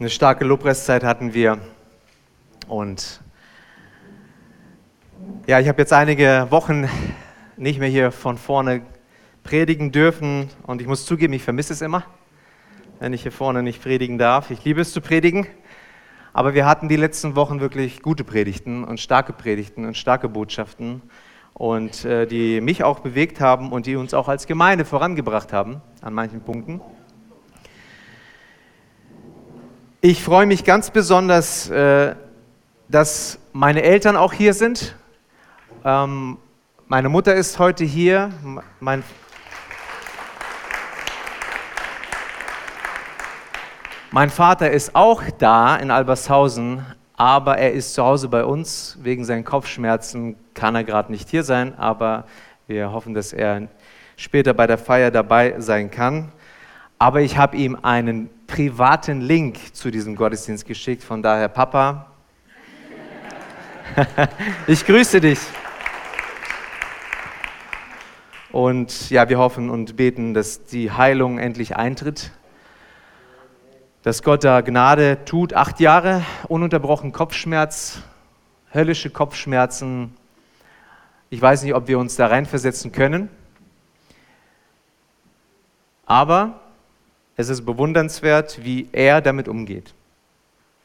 Eine starke Lobpreiszeit hatten wir. Und ja, ich habe jetzt einige Wochen nicht mehr hier von vorne predigen dürfen. Und ich muss zugeben, ich vermisse es immer, wenn ich hier vorne nicht predigen darf. Ich liebe es zu predigen. Aber wir hatten die letzten Wochen wirklich gute Predigten und starke Predigten und starke Botschaften und äh, die mich auch bewegt haben und die uns auch als Gemeinde vorangebracht haben an manchen Punkten. Ich freue mich ganz besonders, äh, dass meine Eltern auch hier sind. Ähm, meine Mutter ist heute hier. Mein Mein Vater ist auch da in Albershausen, aber er ist zu Hause bei uns. Wegen seinen Kopfschmerzen kann er gerade nicht hier sein, aber wir hoffen, dass er später bei der Feier dabei sein kann. Aber ich habe ihm einen privaten Link zu diesem Gottesdienst geschickt. Von daher, Papa, ich grüße dich. Und ja, wir hoffen und beten, dass die Heilung endlich eintritt, dass Gott da Gnade tut. Acht Jahre ununterbrochen Kopfschmerz, höllische Kopfschmerzen. Ich weiß nicht, ob wir uns da reinversetzen können. Aber es ist bewundernswert, wie er damit umgeht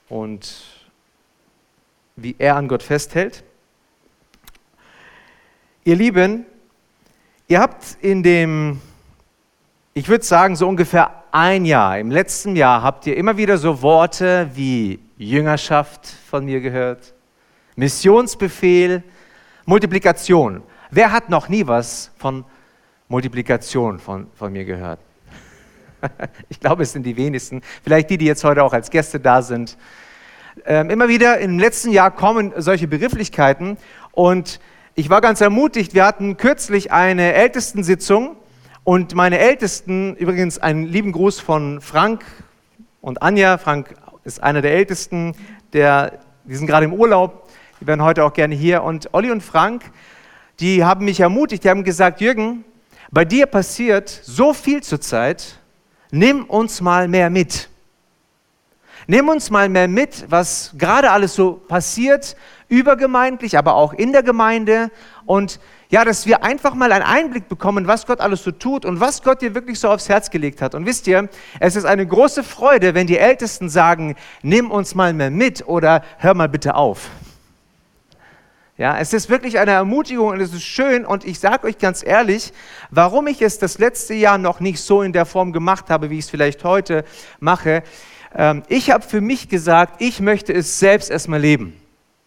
und wie er an Gott festhält. Ihr Lieben, ihr habt in dem, ich würde sagen, so ungefähr ein Jahr, im letzten Jahr habt ihr immer wieder so Worte wie Jüngerschaft von mir gehört, Missionsbefehl, Multiplikation. Wer hat noch nie was von Multiplikation von, von mir gehört? ich glaube, es sind die wenigsten. Vielleicht die, die jetzt heute auch als Gäste da sind. Ähm, immer wieder im letzten Jahr kommen solche Begrifflichkeiten und ich war ganz ermutigt. Wir hatten kürzlich eine Ältestensitzung und meine Ältesten, übrigens einen lieben Gruß von Frank und Anja. Frank ist einer der Ältesten, der, die sind gerade im Urlaub, die werden heute auch gerne hier. Und Olli und Frank, die haben mich ermutigt, die haben gesagt, Jürgen, bei dir passiert so viel zurzeit, nimm uns mal mehr mit. Nimm uns mal mehr mit, was gerade alles so passiert, übergemeindlich, aber auch in der Gemeinde. Und ja, dass wir einfach mal einen Einblick bekommen, was Gott alles so tut und was Gott dir wirklich so aufs Herz gelegt hat. Und wisst ihr, es ist eine große Freude, wenn die Ältesten sagen, nimm uns mal mehr mit oder hör mal bitte auf. Ja, es ist wirklich eine Ermutigung und es ist schön und ich sage euch ganz ehrlich, warum ich es das letzte Jahr noch nicht so in der Form gemacht habe, wie ich es vielleicht heute mache. Ähm, ich habe für mich gesagt, ich möchte es selbst erstmal leben.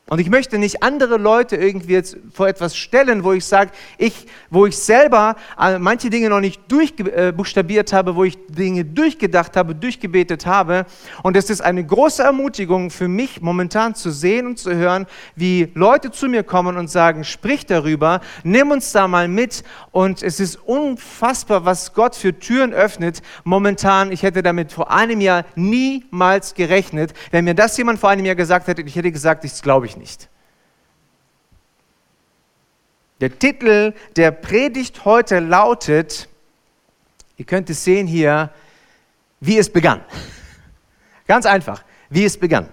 Und ich möchte nicht andere Leute irgendwie jetzt vor etwas stellen, wo ich sage, ich, wo ich selber äh, manche Dinge noch nicht durchbuchstabiert habe, wo ich Dinge durchgedacht habe, durchgebetet habe. Und es ist eine große Ermutigung für mich momentan zu sehen und zu hören, wie Leute zu mir kommen und sagen, sprich darüber, nimm uns da mal mit. Und es ist unfassbar, was Gott für Türen öffnet. Momentan, ich hätte damit vor einem Jahr niemals gerechnet. Wenn mir das jemand vor einem Jahr gesagt hätte, ich hätte gesagt, das glaube ich nicht. Der Titel der Predigt heute lautet, ihr könnt es sehen hier, wie es begann. Ganz einfach, wie es begann.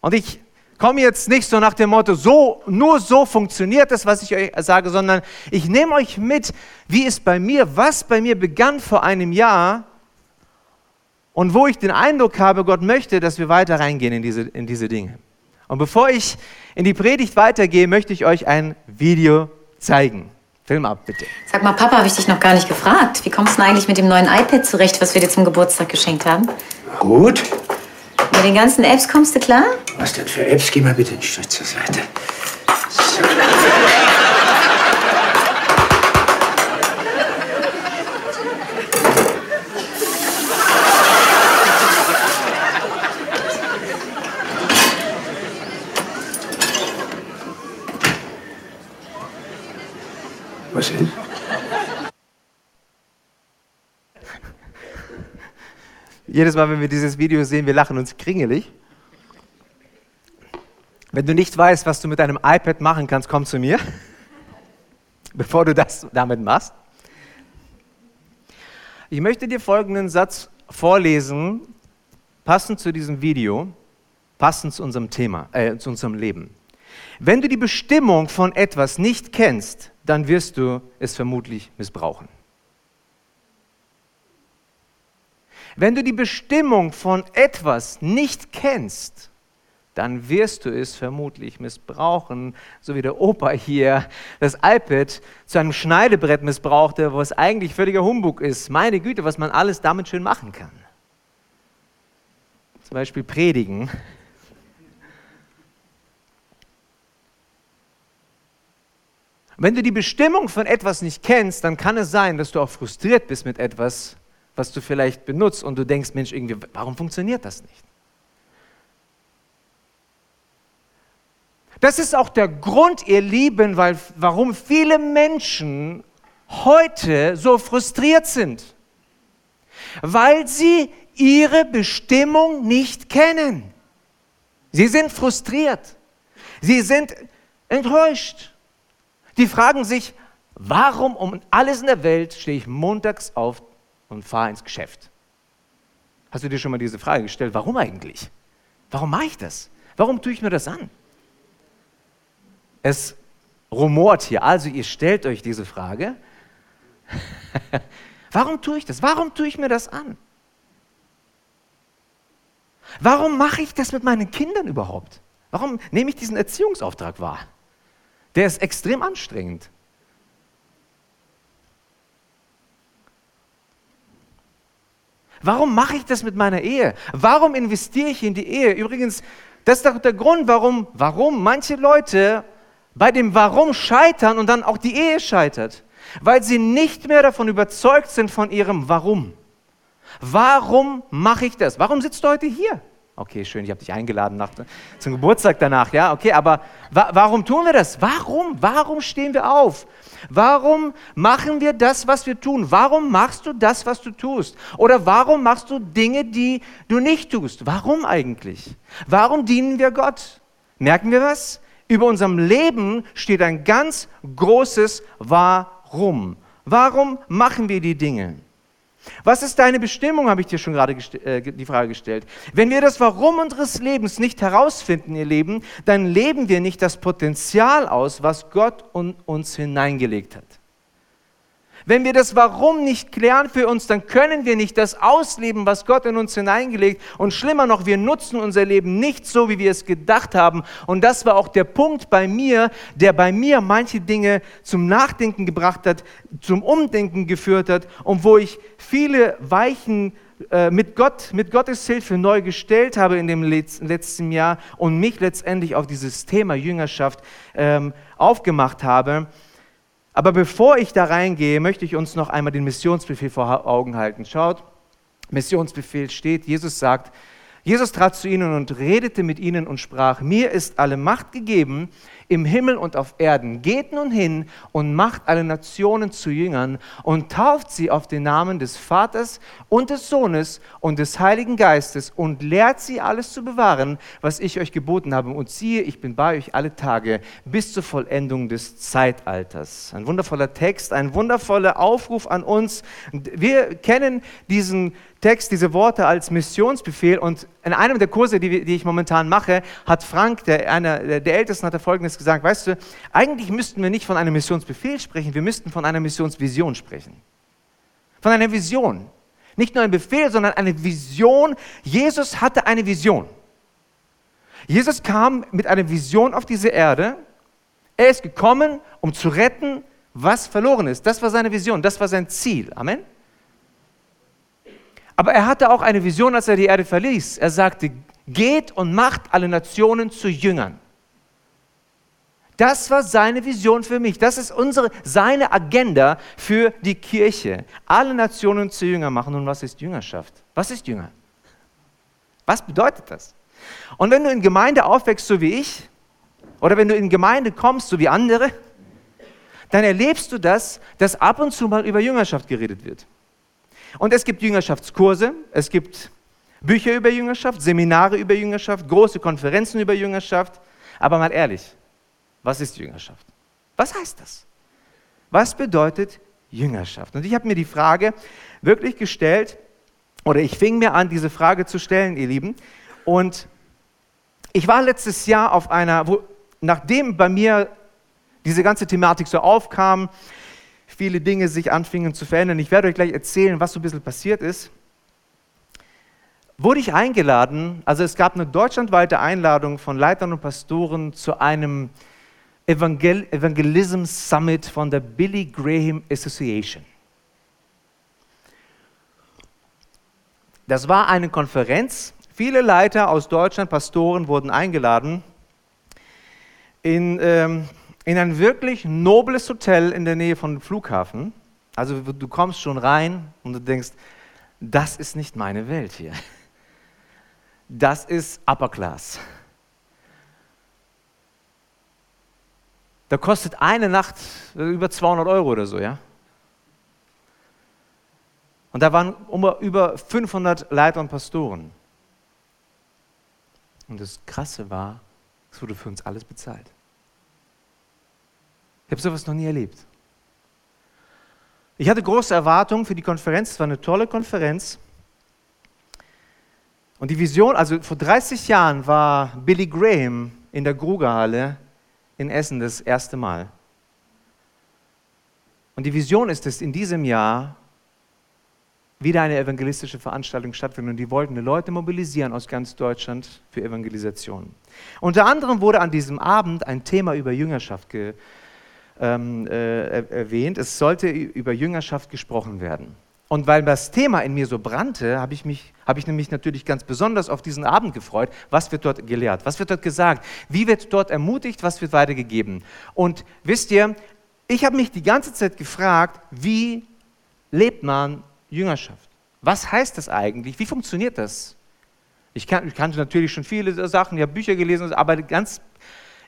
Und ich komme jetzt nicht so nach dem Motto, so, nur so funktioniert das, was ich euch sage, sondern ich nehme euch mit, wie es bei mir, was bei mir begann vor einem Jahr und wo ich den Eindruck habe, Gott möchte, dass wir weiter reingehen in diese, in diese Dinge. Und bevor ich in die Predigt weitergehe, möchte ich euch ein Video zeigen. Film ab, bitte. Sag mal, Papa, habe ich dich noch gar nicht gefragt. Wie kommst du denn eigentlich mit dem neuen iPad zurecht, was wir dir zum Geburtstag geschenkt haben? Gut. Mit den ganzen Apps kommst du klar? Was denn für Apps? Geh mal bitte einen Schritt zur Seite. So. Was ist? Jedes Mal, wenn wir dieses Video sehen, wir lachen uns kringelig. Wenn du nicht weißt, was du mit deinem iPad machen kannst, komm zu mir, bevor du das damit machst. Ich möchte dir folgenden Satz vorlesen, passend zu diesem Video, passend zu unserem Thema, äh, zu unserem Leben. Wenn du die Bestimmung von etwas nicht kennst, dann wirst du es vermutlich missbrauchen. Wenn du die Bestimmung von etwas nicht kennst, dann wirst du es vermutlich missbrauchen, so wie der Opa hier das iPad zu einem Schneidebrett missbrauchte, wo es eigentlich völliger Humbug ist. Meine Güte, was man alles damit schön machen kann. Zum Beispiel predigen. Wenn du die Bestimmung von etwas nicht kennst, dann kann es sein, dass du auch frustriert bist mit etwas, was du vielleicht benutzt und du denkst, Mensch, irgendwie, warum funktioniert das nicht? Das ist auch der Grund, ihr Lieben, weil, warum viele Menschen heute so frustriert sind. Weil sie ihre Bestimmung nicht kennen. Sie sind frustriert. Sie sind enttäuscht. Die fragen sich, warum um alles in der Welt stehe ich montags auf und fahre ins Geschäft? Hast du dir schon mal diese Frage gestellt, warum eigentlich? Warum mache ich das? Warum tue ich mir das an? Es rumort hier. Also ihr stellt euch diese Frage. Warum tue ich das? Warum tue ich mir das an? Warum mache ich das mit meinen Kindern überhaupt? Warum nehme ich diesen Erziehungsauftrag wahr? Der ist extrem anstrengend. Warum mache ich das mit meiner Ehe? Warum investiere ich in die Ehe? Übrigens, das ist doch der Grund, warum, warum manche Leute bei dem Warum scheitern und dann auch die Ehe scheitert, weil sie nicht mehr davon überzeugt sind von ihrem Warum. Warum mache ich das? Warum sitzt du heute hier? Okay, schön, ich habe dich eingeladen nach, zum Geburtstag danach, ja, okay, aber wa warum tun wir das? Warum? Warum stehen wir auf? Warum machen wir das, was wir tun? Warum machst du das, was du tust? Oder warum machst du Dinge, die du nicht tust? Warum eigentlich? Warum dienen wir Gott? Merken wir was? Über unserem Leben steht ein ganz großes Warum. Warum machen wir die Dinge? Was ist deine Bestimmung, habe ich dir schon gerade äh, die Frage gestellt. Wenn wir das Warum unseres Lebens nicht herausfinden, ihr Leben, dann leben wir nicht das Potenzial aus, was Gott in uns hineingelegt hat. Wenn wir das Warum nicht klären für uns, dann können wir nicht das ausleben, was Gott in uns hineingelegt. Und schlimmer noch, wir nutzen unser Leben nicht so, wie wir es gedacht haben. Und das war auch der Punkt bei mir, der bei mir manche Dinge zum Nachdenken gebracht hat, zum Umdenken geführt hat und wo ich viele Weichen äh, mit Gott, mit Gottes Hilfe neu gestellt habe in dem letzten Jahr und mich letztendlich auf dieses Thema Jüngerschaft ähm, aufgemacht habe. Aber bevor ich da reingehe, möchte ich uns noch einmal den Missionsbefehl vor Augen halten. Schaut, Missionsbefehl steht, Jesus sagt, Jesus trat zu ihnen und redete mit ihnen und sprach, mir ist alle Macht gegeben im Himmel und auf Erden. Geht nun hin und macht alle Nationen zu Jüngern und tauft sie auf den Namen des Vaters und des Sohnes und des Heiligen Geistes und lehrt sie alles zu bewahren, was ich euch geboten habe. Und siehe, ich bin bei euch alle Tage bis zur Vollendung des Zeitalters. Ein wundervoller Text, ein wundervoller Aufruf an uns. Wir kennen diesen Text, diese Worte als Missionsbefehl. Und in einem der Kurse, die, die ich momentan mache, hat Frank, der, einer der Ältesten, hat er Folgendes gesagt, weißt du, eigentlich müssten wir nicht von einem Missionsbefehl sprechen, wir müssten von einer Missionsvision sprechen. Von einer Vision. Nicht nur ein Befehl, sondern eine Vision. Jesus hatte eine Vision. Jesus kam mit einer Vision auf diese Erde. Er ist gekommen, um zu retten, was verloren ist. Das war seine Vision, das war sein Ziel. Amen. Aber er hatte auch eine Vision, als er die Erde verließ. Er sagte, geht und macht alle Nationen zu Jüngern. Das war seine Vision für mich. Das ist unsere, seine Agenda für die Kirche. Alle Nationen zu Jüngern machen. Und was ist Jüngerschaft? Was ist Jünger? Was bedeutet das? Und wenn du in Gemeinde aufwächst, so wie ich, oder wenn du in Gemeinde kommst, so wie andere, dann erlebst du das, dass ab und zu mal über Jüngerschaft geredet wird. Und es gibt Jüngerschaftskurse, es gibt Bücher über Jüngerschaft, Seminare über Jüngerschaft, große Konferenzen über Jüngerschaft. Aber mal ehrlich, was ist Jüngerschaft? Was heißt das? Was bedeutet Jüngerschaft? Und ich habe mir die Frage wirklich gestellt, oder ich fing mir an, diese Frage zu stellen, ihr Lieben. Und ich war letztes Jahr auf einer, wo, nachdem bei mir diese ganze Thematik so aufkam, viele Dinge sich anfingen zu verändern, ich werde euch gleich erzählen, was so ein bisschen passiert ist, wurde ich eingeladen, also es gab eine deutschlandweite Einladung von Leitern und Pastoren zu einem Evangel Evangelism Summit von der Billy Graham Association. Das war eine Konferenz. Viele Leiter aus Deutschland, Pastoren wurden eingeladen in, ähm, in ein wirklich nobles Hotel in der Nähe von Flughafen. Also du kommst schon rein und du denkst, das ist nicht meine Welt hier. Das ist Upper Class. Da kostet eine Nacht über 200 Euro oder so, ja? Und da waren über 500 Leiter und Pastoren. Und das Krasse war, es wurde für uns alles bezahlt. Ich habe sowas noch nie erlebt. Ich hatte große Erwartungen für die Konferenz. Es war eine tolle Konferenz. Und die Vision, also vor 30 Jahren war Billy Graham in der Grugerhalle in Essen das erste Mal. Und die Vision ist es, in diesem Jahr wieder eine evangelistische Veranstaltung stattfindet. Und die wollten die Leute mobilisieren aus ganz Deutschland für Evangelisation. Unter anderem wurde an diesem Abend ein Thema über Jüngerschaft ge, ähm, äh, erwähnt. Es sollte über Jüngerschaft gesprochen werden. Und weil das Thema in mir so brannte, habe ich, mich, habe ich nämlich natürlich ganz besonders auf diesen Abend gefreut. Was wird dort gelehrt? Was wird dort gesagt? Wie wird dort ermutigt? Was wird weitergegeben? Und wisst ihr, ich habe mich die ganze Zeit gefragt, wie lebt man Jüngerschaft. Was heißt das eigentlich? Wie funktioniert das? Ich, kan ich natürlich schon viele Sachen, ich habe Bücher gelesen, aber ganz,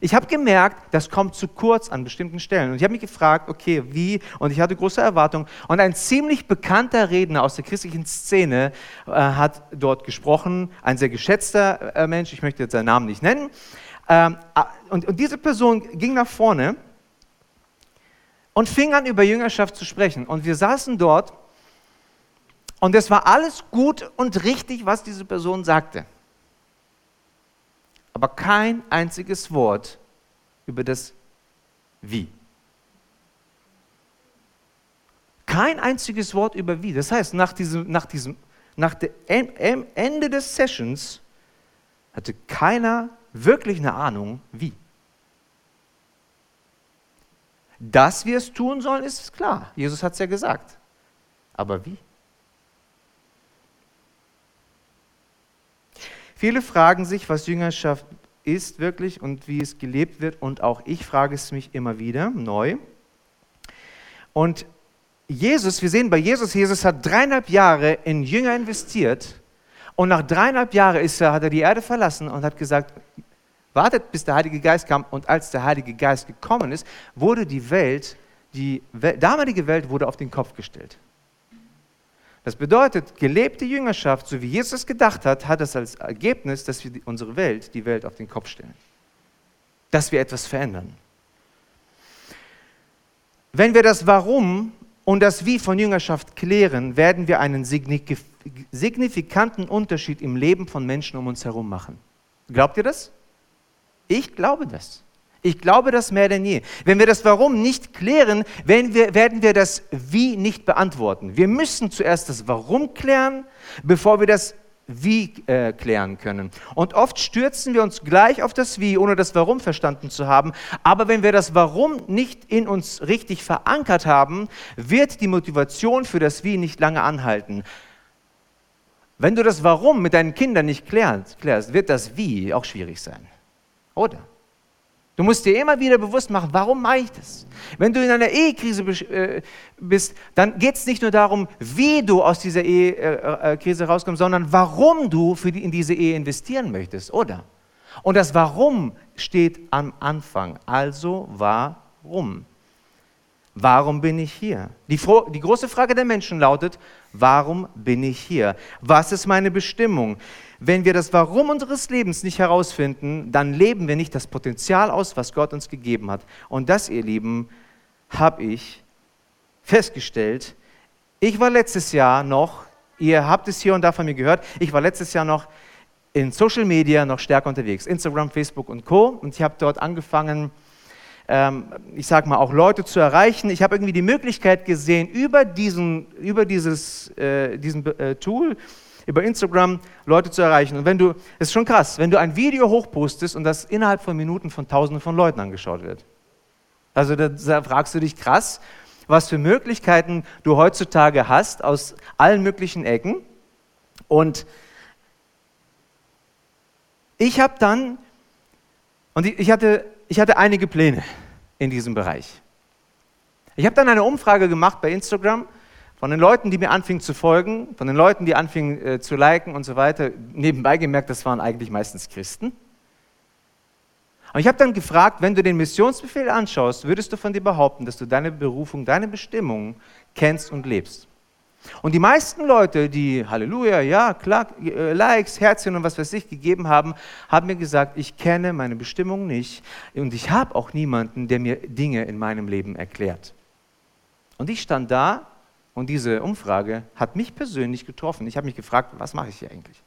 ich habe gemerkt, das kommt zu kurz an bestimmten Stellen. Und ich habe mich gefragt, okay, wie? Und ich hatte große Erwartungen. Und ein ziemlich bekannter Redner aus der christlichen Szene äh, hat dort gesprochen, ein sehr geschätzter äh, Mensch, ich möchte jetzt seinen Namen nicht nennen. Ähm, und, und diese Person ging nach vorne und fing an, über Jüngerschaft zu sprechen. Und wir saßen dort und es war alles gut und richtig, was diese Person sagte. Aber kein einziges Wort über das Wie. Kein einziges Wort über Wie. Das heißt, nach diesem, nach diesem, nach dem Ende des Sessions hatte keiner wirklich eine Ahnung, wie. Dass wir es tun sollen, ist klar. Jesus hat es ja gesagt. Aber wie? Viele fragen sich, was Jüngerschaft ist wirklich und wie es gelebt wird. Und auch ich frage es mich immer wieder neu. Und Jesus, wir sehen bei Jesus, Jesus hat dreieinhalb Jahre in Jünger investiert. Und nach dreieinhalb Jahren ist er, hat er die Erde verlassen und hat gesagt, wartet, bis der Heilige Geist kam. Und als der Heilige Geist gekommen ist, wurde die Welt, die damalige Welt wurde auf den Kopf gestellt. Das bedeutet, gelebte Jüngerschaft, so wie Jesus gedacht hat, hat es als Ergebnis, dass wir unsere Welt, die Welt auf den Kopf stellen. Dass wir etwas verändern. Wenn wir das Warum und das Wie von Jüngerschaft klären, werden wir einen signifikanten Unterschied im Leben von Menschen um uns herum machen. Glaubt ihr das? Ich glaube das. Ich glaube das mehr denn je. Wenn wir das Warum nicht klären, werden wir, werden wir das Wie nicht beantworten. Wir müssen zuerst das Warum klären, bevor wir das Wie äh, klären können. Und oft stürzen wir uns gleich auf das Wie, ohne das Warum verstanden zu haben. Aber wenn wir das Warum nicht in uns richtig verankert haben, wird die Motivation für das Wie nicht lange anhalten. Wenn du das Warum mit deinen Kindern nicht klärst, klärst wird das Wie auch schwierig sein. Oder? Du musst dir immer wieder bewusst machen, warum mache ich das? Wenn du in einer Ehekrise äh, bist, dann geht es nicht nur darum, wie du aus dieser Ehekrise rauskommst, sondern warum du die, in diese Ehe investieren möchtest, oder? Und das Warum steht am Anfang. Also warum? Warum bin ich hier? Die, die, große Frage der Menschen lautet, warum bin ich hier? Was ist meine Bestimmung? Wenn wir das Warum unseres Lebens nicht herausfinden, dann leben wir nicht das Potenzial aus, was Gott uns gegeben hat. Und das, ihr Lieben, habe ich festgestellt. Ich war letztes Jahr noch ihr habt es hier und da von mir gehört. Ich war letztes Jahr noch in Social Media noch stärker unterwegs, Instagram, Facebook und Co. Und ich habe dort angefangen, ähm, ich sage mal, auch Leute zu erreichen. Ich habe irgendwie die Möglichkeit gesehen, über, diesen, über dieses äh, diesen, äh, Tool, über Instagram Leute zu erreichen. Und wenn du, es ist schon krass, wenn du ein Video hochpostest und das innerhalb von Minuten von Tausenden von Leuten angeschaut wird. Also da, da fragst du dich krass, was für Möglichkeiten du heutzutage hast aus allen möglichen Ecken. Und ich habe dann, und ich hatte, ich hatte einige Pläne in diesem Bereich. Ich habe dann eine Umfrage gemacht bei Instagram von den Leuten, die mir anfingen zu folgen, von den Leuten, die anfingen äh, zu liken und so weiter. Nebenbei gemerkt, das waren eigentlich meistens Christen. Und ich habe dann gefragt, wenn du den Missionsbefehl anschaust, würdest du von dir behaupten, dass du deine Berufung, deine Bestimmung kennst und lebst? Und die meisten Leute, die Halleluja, ja, klar, äh, Likes, Herzchen und was weiß ich gegeben haben, haben mir gesagt, ich kenne meine Bestimmung nicht und ich habe auch niemanden, der mir Dinge in meinem Leben erklärt. Und ich stand da und diese Umfrage hat mich persönlich getroffen. Ich habe mich gefragt, was mache ich hier eigentlich?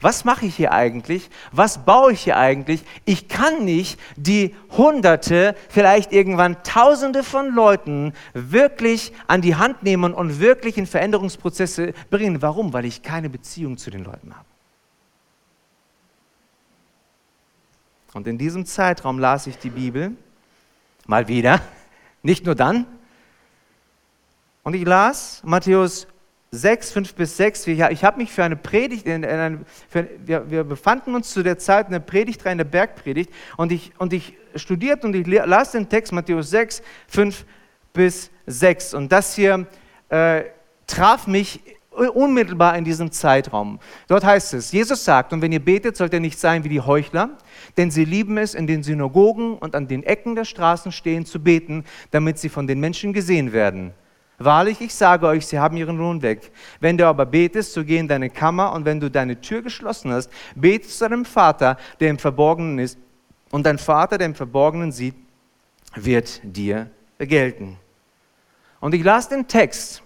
Was mache ich hier eigentlich? Was baue ich hier eigentlich? Ich kann nicht die Hunderte, vielleicht irgendwann Tausende von Leuten wirklich an die Hand nehmen und wirklich in Veränderungsprozesse bringen. Warum? Weil ich keine Beziehung zu den Leuten habe. Und in diesem Zeitraum las ich die Bibel, mal wieder, nicht nur dann. Und ich las Matthäus 6, 5 bis 6. Ich habe mich für eine Predigt, in, in eine, für, wir, wir, befanden uns zu der Zeit in der Predigtreihe, in der Bergpredigt, und ich, und ich studierte und ich las den Text Matthäus 6, 5 bis 6. Und das hier äh, traf mich unmittelbar in diesem Zeitraum. Dort heißt es, Jesus sagt, und wenn ihr betet, sollt ihr nicht sein wie die Heuchler, denn sie lieben es, in den Synagogen und an den Ecken der Straßen stehen zu beten, damit sie von den Menschen gesehen werden. Wahrlich, ich sage euch, sie haben ihren Lohn weg. Wenn du aber betest, so geh in deine Kammer und wenn du deine Tür geschlossen hast, bete zu deinem Vater, der im Verborgenen ist. Und dein Vater, der im Verborgenen sieht, wird dir gelten. Und ich las den Text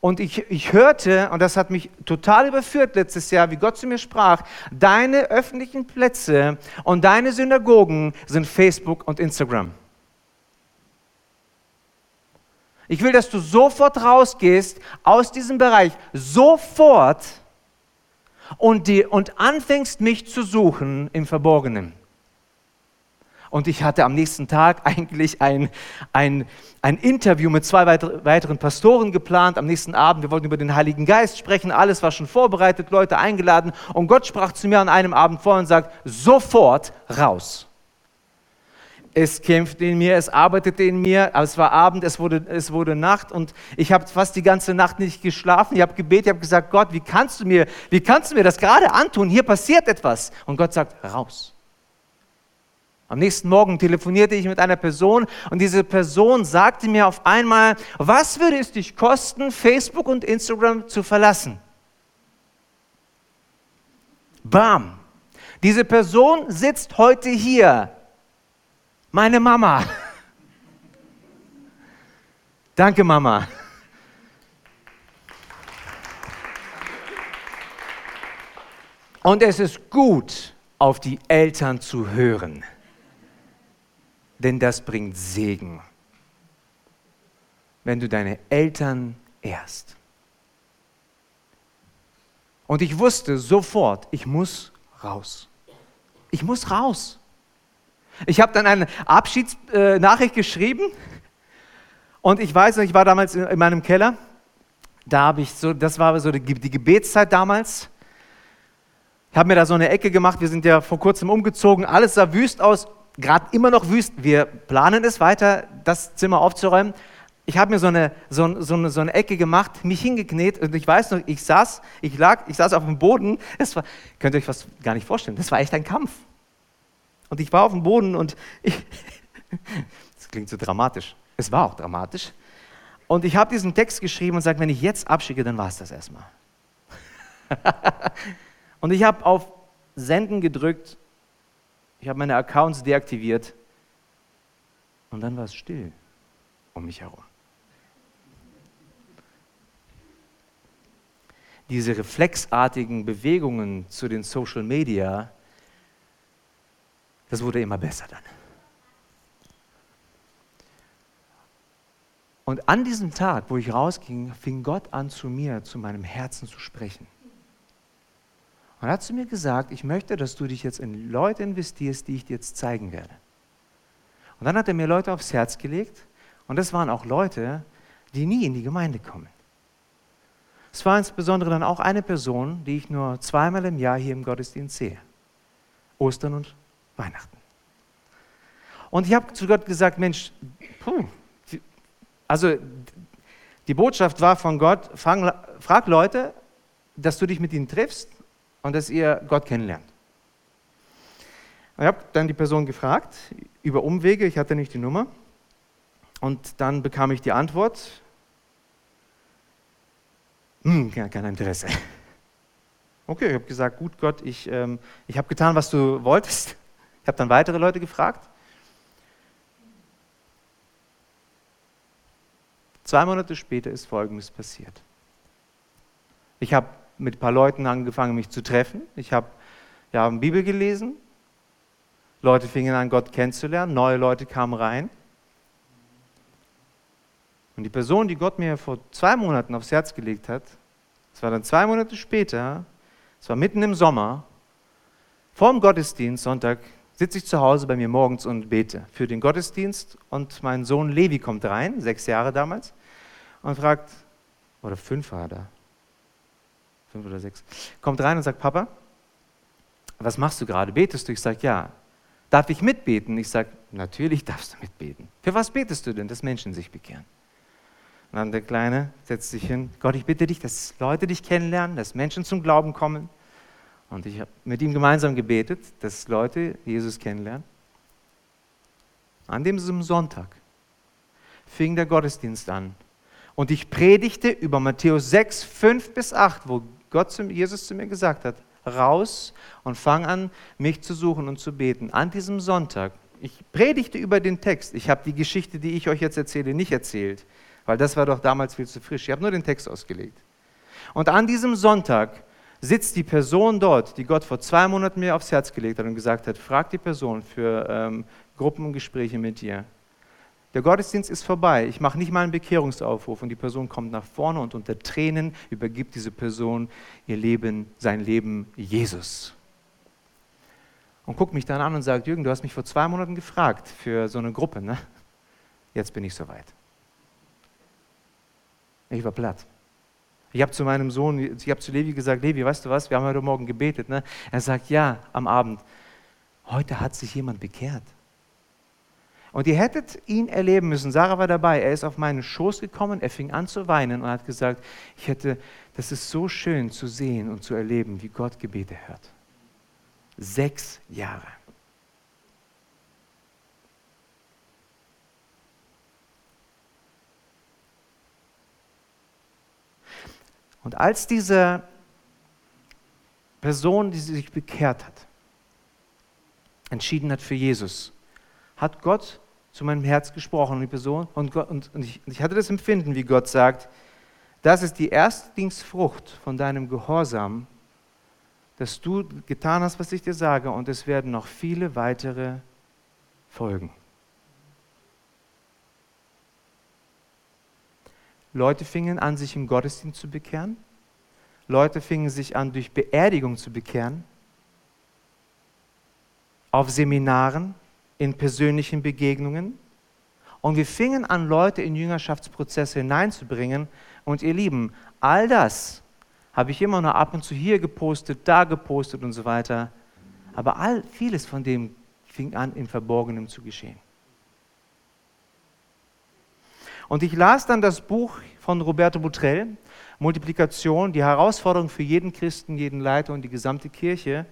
und ich, ich hörte, und das hat mich total überführt letztes Jahr, wie Gott zu mir sprach, deine öffentlichen Plätze und deine Synagogen sind Facebook und Instagram. Ich will, dass du sofort rausgehst aus diesem Bereich, sofort und, die, und anfängst mich zu suchen im Verborgenen. Und ich hatte am nächsten Tag eigentlich ein, ein, ein Interview mit zwei weiteren Pastoren geplant. Am nächsten Abend, wir wollten über den Heiligen Geist sprechen. Alles war schon vorbereitet, Leute eingeladen. Und Gott sprach zu mir an einem Abend vor und sagt, sofort raus es kämpfte in mir, es arbeitete in mir, aber es war Abend, es wurde, es wurde Nacht und ich habe fast die ganze Nacht nicht geschlafen. Ich habe gebetet, ich habe gesagt, Gott, wie kannst du mir, wie kannst du mir das gerade antun? Hier passiert etwas. Und Gott sagt, raus. Am nächsten Morgen telefonierte ich mit einer Person und diese Person sagte mir auf einmal, was würde es dich kosten, Facebook und Instagram zu verlassen? Bam. Diese Person sitzt heute hier meine Mama. Danke, Mama. Und es ist gut, auf die Eltern zu hören, denn das bringt Segen, wenn du deine Eltern ehrst. Und ich wusste sofort, ich muss raus. Ich muss raus. Ich habe dann eine Abschiedsnachricht geschrieben und ich weiß noch, ich war damals in meinem Keller. Da habe ich so, das war so die, die Gebetszeit damals. Ich habe mir da so eine Ecke gemacht. Wir sind ja vor kurzem umgezogen. Alles sah wüst aus, gerade immer noch wüst. Wir planen es weiter, das Zimmer aufzuräumen. Ich habe mir so eine, so, so, eine, so eine Ecke gemacht, mich hingekniet und ich weiß noch, ich saß, ich lag, ich saß auf dem Boden. Es war, könnt ihr euch was gar nicht vorstellen. Das war echt ein Kampf. Und ich war auf dem Boden und ich, das klingt so dramatisch. Es war auch dramatisch. Und ich habe diesen Text geschrieben und sage, wenn ich jetzt abschicke, dann war es das erstmal. und ich habe auf Senden gedrückt, ich habe meine Accounts deaktiviert und dann war es still um mich herum. diese reflexartigen Bewegungen zu den Social Media, das wurde immer besser dann. Und an diesem Tag, wo ich rausging, fing Gott an zu mir, zu meinem Herzen zu sprechen. Und er hat zu mir gesagt, ich möchte, dass du dich jetzt in Leute investierst, die ich dir jetzt zeigen werde. Und dann hat er mir Leute aufs Herz gelegt und das waren auch Leute, die nie in die Gemeinde kommen. Es war insbesondere dann auch eine Person, die ich nur zweimal im Jahr hier im Gottesdienst sehe. Ostern und Weihnachten. Und ich habe zu Gott gesagt, Mensch, puh, also die Botschaft war von Gott, frag, frag Leute, dass du dich mit ihnen triffst und dass ihr Gott kennenlernt. Ich habe dann die Person gefragt, über Umwege, ich hatte nicht die Nummer. Und dann bekam ich die Antwort, hm, kein Interesse. Okay, ich habe gesagt, gut Gott, ich, ähm, ich habe getan, was du wolltest. Ich habe dann weitere Leute gefragt. Zwei Monate später ist Folgendes passiert. Ich habe mit ein paar Leuten angefangen, mich zu treffen. Ich habe ja, Bibel gelesen. Leute fingen an, Gott kennenzulernen. Neue Leute kamen rein. Und die Person, die Gott mir vor zwei Monaten aufs Herz gelegt hat, es war dann zwei Monate später, es war mitten im Sommer, vor dem Gottesdienst, Sonntag, sitze ich zu Hause bei mir morgens und bete für den Gottesdienst und mein Sohn Levi kommt rein, sechs Jahre damals, und fragt, oder fünf war da, fünf oder sechs, kommt rein und sagt, Papa, was machst du gerade? Betest du? Ich sage, ja. Darf ich mitbeten? Ich sage, natürlich darfst du mitbeten. Für was betest du denn, dass Menschen sich bekehren? Und dann der Kleine setzt sich hin, Gott, ich bitte dich, dass Leute dich kennenlernen, dass Menschen zum Glauben kommen. Und ich habe mit ihm gemeinsam gebetet, dass Leute Jesus kennenlernen. An diesem Sonntag fing der Gottesdienst an. Und ich predigte über Matthäus 6, 5 bis 8, wo Gott zum, Jesus zu mir gesagt hat, raus und fang an, mich zu suchen und zu beten. An diesem Sonntag, ich predigte über den Text. Ich habe die Geschichte, die ich euch jetzt erzähle, nicht erzählt weil das war doch damals viel zu frisch. Ich habe nur den Text ausgelegt. Und an diesem Sonntag sitzt die Person dort, die Gott vor zwei Monaten mir aufs Herz gelegt hat und gesagt hat, frag die Person für ähm, Gruppen und Gespräche mit dir. Der Gottesdienst ist vorbei. Ich mache nicht mal einen Bekehrungsaufruf und die Person kommt nach vorne und unter Tränen übergibt diese Person ihr Leben, sein Leben Jesus. Und guckt mich dann an und sagt, Jürgen, du hast mich vor zwei Monaten gefragt für so eine Gruppe. Ne? Jetzt bin ich soweit. Ich war platt. Ich habe zu meinem Sohn, ich habe zu Levi gesagt, Levi, weißt du was, wir haben heute Morgen gebetet. Ne? Er sagt, ja, am Abend. Heute hat sich jemand bekehrt. Und ihr hättet ihn erleben müssen. Sarah war dabei. Er ist auf meinen Schoß gekommen, er fing an zu weinen und hat gesagt, ich hätte, das ist so schön zu sehen und zu erleben, wie Gott Gebete hört. Sechs Jahre. Und als diese Person, die sich bekehrt hat, entschieden hat für Jesus, hat Gott zu meinem Herz gesprochen und die Person und, Gott, und, und, ich, und ich hatte das Empfinden, wie Gott sagt, das ist die Erstlingsfrucht von deinem Gehorsam, dass du getan hast, was ich dir sage, und es werden noch viele weitere folgen. Leute fingen an, sich im Gottesdienst zu bekehren. Leute fingen sich an, durch Beerdigung zu bekehren. Auf Seminaren, in persönlichen Begegnungen. Und wir fingen an, Leute in Jüngerschaftsprozesse hineinzubringen. Und ihr Lieben, all das habe ich immer noch ab und zu hier gepostet, da gepostet und so weiter. Aber all, vieles von dem fing an, im Verborgenen zu geschehen. Und ich las dann das Buch von Roberto Butrell, Multiplikation, die Herausforderung für jeden Christen, jeden Leiter und die gesamte Kirche,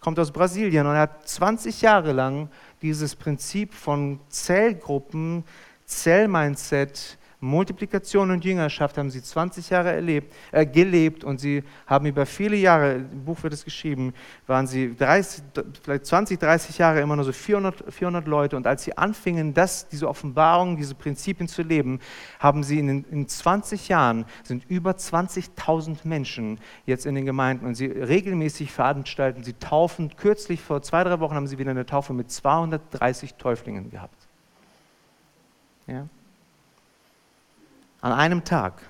kommt aus Brasilien. Und hat 20 Jahre lang dieses Prinzip von Zellgruppen, Zellmindset, Multiplikation und Jüngerschaft haben sie 20 Jahre erlebt, äh, gelebt und sie haben über viele Jahre, im Buch wird es geschrieben, waren sie 30, vielleicht 20, 30 Jahre immer nur so 400, 400 Leute und als sie anfingen, das, diese Offenbarung, diese Prinzipien zu leben, haben sie in, in 20 Jahren, sind über 20.000 Menschen jetzt in den Gemeinden und sie regelmäßig veranstalten, sie taufen, kürzlich vor zwei, drei Wochen haben sie wieder eine Taufe mit 230 Täuflingen gehabt. Ja? An einem Tag.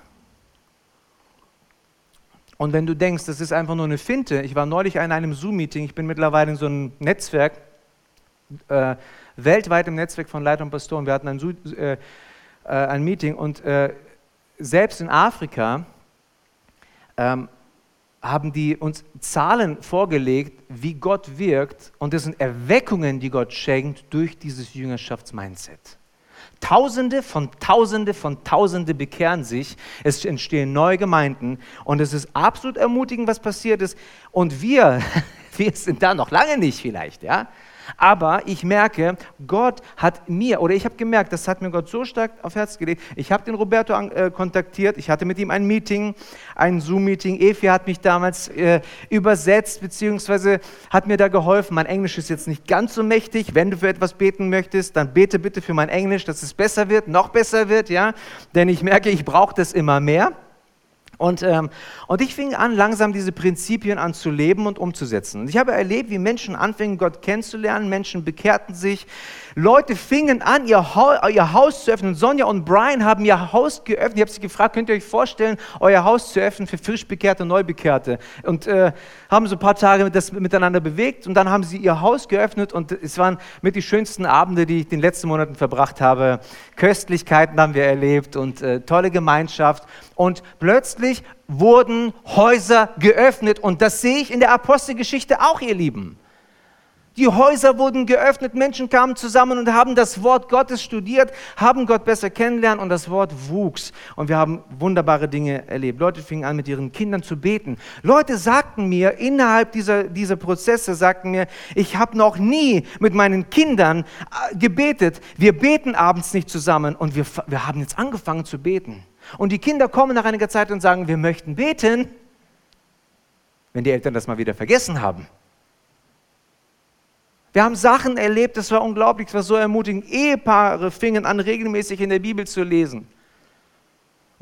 Und wenn du denkst, das ist einfach nur eine Finte, ich war neulich in einem Zoom-Meeting, ich bin mittlerweile in so einem Netzwerk, äh, weltweit im Netzwerk von Leitern und Pastoren, wir hatten ein, äh, äh, ein Meeting und äh, selbst in Afrika ähm, haben die uns Zahlen vorgelegt, wie Gott wirkt und das sind Erweckungen, die Gott schenkt durch dieses Jüngerschaftsmindset. Tausende von Tausende von Tausende bekehren sich, es entstehen neue Gemeinden und es ist absolut ermutigend, was passiert ist. Und wir, wir sind da noch lange nicht vielleicht, ja. Aber ich merke, Gott hat mir, oder ich habe gemerkt, das hat mir Gott so stark auf Herz gelegt. Ich habe den Roberto an, äh, kontaktiert, ich hatte mit ihm ein Meeting, ein Zoom-Meeting. Efi hat mich damals äh, übersetzt, beziehungsweise hat mir da geholfen. Mein Englisch ist jetzt nicht ganz so mächtig. Wenn du für etwas beten möchtest, dann bete bitte für mein Englisch, dass es besser wird, noch besser wird, ja. Denn ich merke, ich brauche das immer mehr. Und, ähm, und ich fing an, langsam diese Prinzipien anzuleben und umzusetzen. Und ich habe erlebt, wie Menschen anfingen, Gott kennenzulernen, Menschen bekehrten sich, Leute fingen an, ihr, ha ihr Haus zu öffnen. Sonja und Brian haben ihr Haus geöffnet. Ich habe sie gefragt, könnt ihr euch vorstellen, euer Haus zu öffnen für frisch Bekehrte und Neubekehrte? Und äh, haben so ein paar Tage das miteinander bewegt und dann haben sie ihr Haus geöffnet und es waren mit die schönsten Abende, die ich in den letzten Monaten verbracht habe. Köstlichkeiten haben wir erlebt und äh, tolle Gemeinschaft. Und plötzlich wurden Häuser geöffnet und das sehe ich in der Apostelgeschichte auch, ihr Lieben. Die Häuser wurden geöffnet, Menschen kamen zusammen und haben das Wort Gottes studiert, haben Gott besser kennenlernen und das Wort wuchs. Und wir haben wunderbare Dinge erlebt. Leute fingen an, mit ihren Kindern zu beten. Leute sagten mir, innerhalb dieser, dieser Prozesse, sagten mir, ich habe noch nie mit meinen Kindern äh, gebetet. Wir beten abends nicht zusammen und wir, wir haben jetzt angefangen zu beten. Und die Kinder kommen nach einiger Zeit und sagen, wir möchten beten, wenn die Eltern das mal wieder vergessen haben. Wir haben Sachen erlebt, das war unglaublich, das war so ermutigend. Ehepaare fingen an, regelmäßig in der Bibel zu lesen.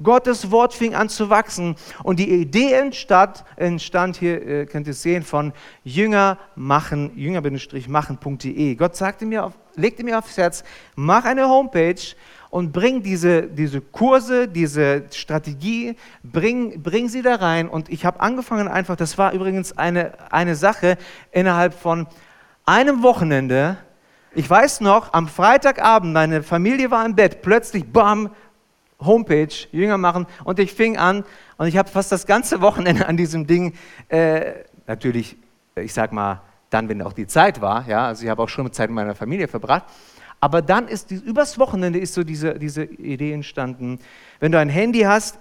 Gottes Wort fing an zu wachsen und die Idee entstand, entstand hier äh, könnt ihr es sehen, von Jünger machen, jünger-machen.de. Gott sagte mir, legte mir aufs Herz, mach eine Homepage und bring diese, diese Kurse, diese Strategie, bring, bring sie da rein. Und ich habe angefangen einfach, das war übrigens eine, eine Sache innerhalb von einem Wochenende, ich weiß noch, am Freitagabend, meine Familie war im Bett, plötzlich, bam, Homepage, Jünger machen und ich fing an und ich habe fast das ganze Wochenende an diesem Ding, äh, natürlich, ich sag mal, dann, wenn auch die Zeit war, ja, also ich habe auch schon Zeit mit meiner Familie verbracht, aber dann ist, übers Wochenende ist so diese, diese Idee entstanden, wenn du ein Handy hast,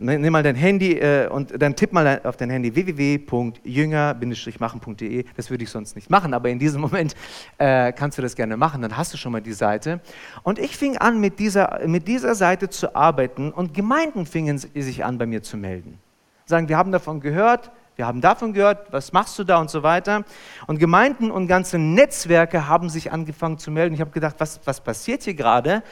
Nimm mal dein Handy äh, und dann tipp mal auf dein Handy www.jünger-machen.de. Das würde ich sonst nicht machen, aber in diesem Moment äh, kannst du das gerne machen. Dann hast du schon mal die Seite. Und ich fing an, mit dieser, mit dieser Seite zu arbeiten und Gemeinden fingen sich an, bei mir zu melden. Sagen, wir haben davon gehört, wir haben davon gehört, was machst du da und so weiter. Und Gemeinden und ganze Netzwerke haben sich angefangen zu melden. Ich habe gedacht, was, was passiert hier gerade?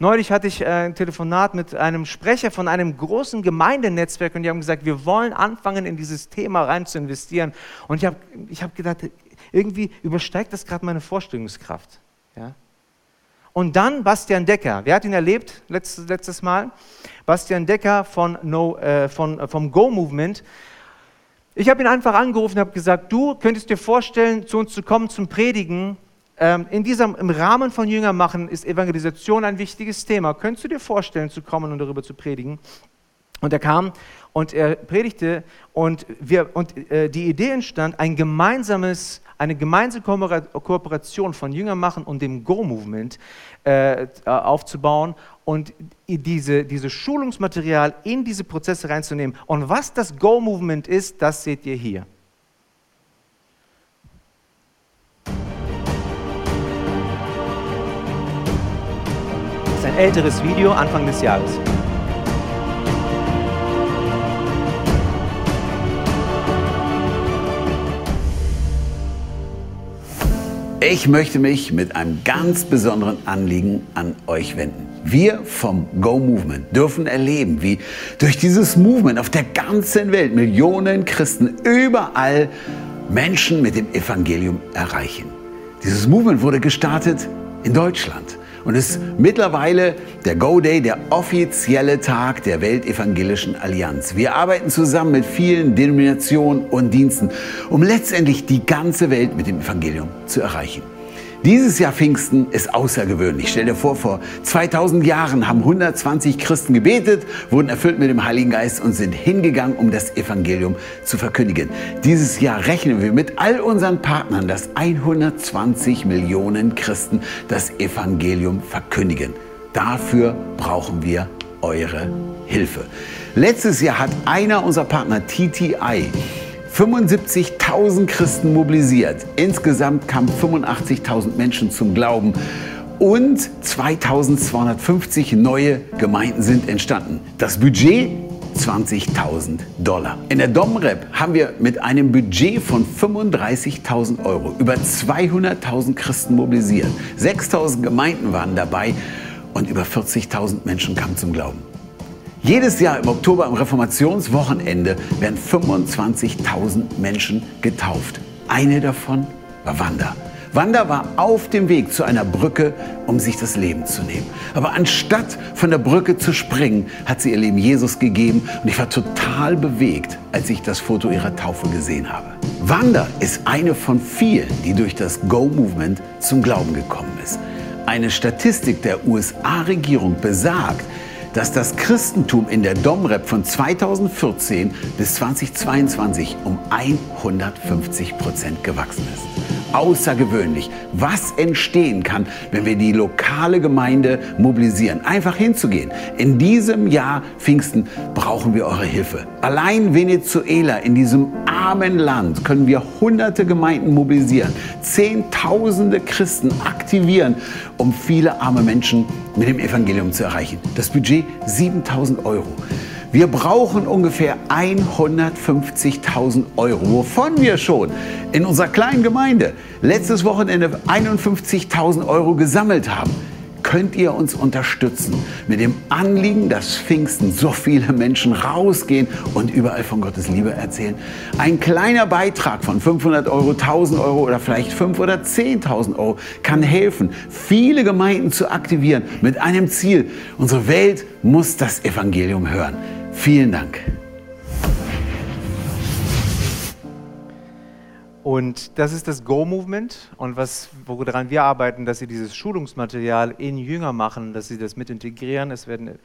Neulich hatte ich äh, ein Telefonat mit einem Sprecher von einem großen Gemeindenetzwerk und die haben gesagt, wir wollen anfangen, in dieses Thema rein zu investieren. Und ich habe ich hab gedacht, irgendwie übersteigt das gerade meine Vorstellungskraft. Ja? Und dann Bastian Decker. Wer hat ihn erlebt letztes, letztes Mal? Bastian Decker von no, äh, von, äh, vom Go-Movement. Ich habe ihn einfach angerufen und habe gesagt, du könntest dir vorstellen, zu uns zu kommen zum Predigen in diesem, Im Rahmen von Jünger machen ist Evangelisation ein wichtiges Thema. Könntest du dir vorstellen, zu kommen und darüber zu predigen? Und er kam und er predigte und, wir, und äh, die Idee entstand, ein gemeinsames, eine gemeinsame Kooperation von Jünger machen und dem Go-Movement äh, aufzubauen und diese, dieses Schulungsmaterial in diese Prozesse reinzunehmen. Und was das Go-Movement ist, das seht ihr hier. Ein älteres Video Anfang des Jahres. Ich möchte mich mit einem ganz besonderen Anliegen an euch wenden. Wir vom Go Movement dürfen erleben, wie durch dieses Movement auf der ganzen Welt Millionen Christen überall Menschen mit dem Evangelium erreichen. Dieses Movement wurde gestartet in Deutschland und ist mittlerweile der Go Day, der offizielle Tag der Weltevangelischen Allianz. Wir arbeiten zusammen mit vielen Denominationen und Diensten, um letztendlich die ganze Welt mit dem Evangelium zu erreichen. Dieses Jahr Pfingsten ist außergewöhnlich. Stell dir vor, vor 2000 Jahren haben 120 Christen gebetet, wurden erfüllt mit dem Heiligen Geist und sind hingegangen, um das Evangelium zu verkündigen. Dieses Jahr rechnen wir mit all unseren Partnern, dass 120 Millionen Christen das Evangelium verkündigen. Dafür brauchen wir eure Hilfe. Letztes Jahr hat einer unserer Partner TTI 75.000 Christen mobilisiert. Insgesamt kamen 85.000 Menschen zum Glauben und 2250 neue Gemeinden sind entstanden. Das Budget 20.000 Dollar. In der Domrep haben wir mit einem Budget von 35.000 Euro über 200.000 Christen mobilisiert. 6.000 Gemeinden waren dabei und über 40.000 Menschen kamen zum Glauben. Jedes Jahr im Oktober am Reformationswochenende werden 25.000 Menschen getauft. Eine davon war Wanda. Wanda war auf dem Weg zu einer Brücke, um sich das Leben zu nehmen. Aber anstatt von der Brücke zu springen, hat sie ihr Leben Jesus gegeben und ich war total bewegt, als ich das Foto ihrer Taufe gesehen habe. Wanda ist eine von vielen, die durch das Go-Movement zum Glauben gekommen ist. Eine Statistik der USA-Regierung besagt, dass das Christentum in der Domrep von 2014 bis 2022 um 150 Prozent gewachsen ist. Außergewöhnlich, was entstehen kann, wenn wir die lokale Gemeinde mobilisieren. Einfach hinzugehen. In diesem Jahr Pfingsten brauchen wir eure Hilfe. Allein Venezuela, in diesem armen Land, können wir hunderte Gemeinden mobilisieren, zehntausende Christen aktivieren, um viele arme Menschen mit dem Evangelium zu erreichen. Das Budget 7000 Euro. Wir brauchen ungefähr 150.000 Euro, wovon wir schon in unserer kleinen Gemeinde letztes Wochenende 51.000 Euro gesammelt haben könnt ihr uns unterstützen mit dem Anliegen, dass Pfingsten so viele Menschen rausgehen und überall von Gottes Liebe erzählen. Ein kleiner Beitrag von 500 Euro, 1000 Euro oder vielleicht 5 oder 10.000 Euro kann helfen, viele Gemeinden zu aktivieren mit einem Ziel. Unsere Welt muss das Evangelium hören. Vielen Dank. Und das ist das Go-Movement und was, woran wir arbeiten, dass sie dieses Schulungsmaterial in Jünger machen, dass sie das mit integrieren. Es, werden,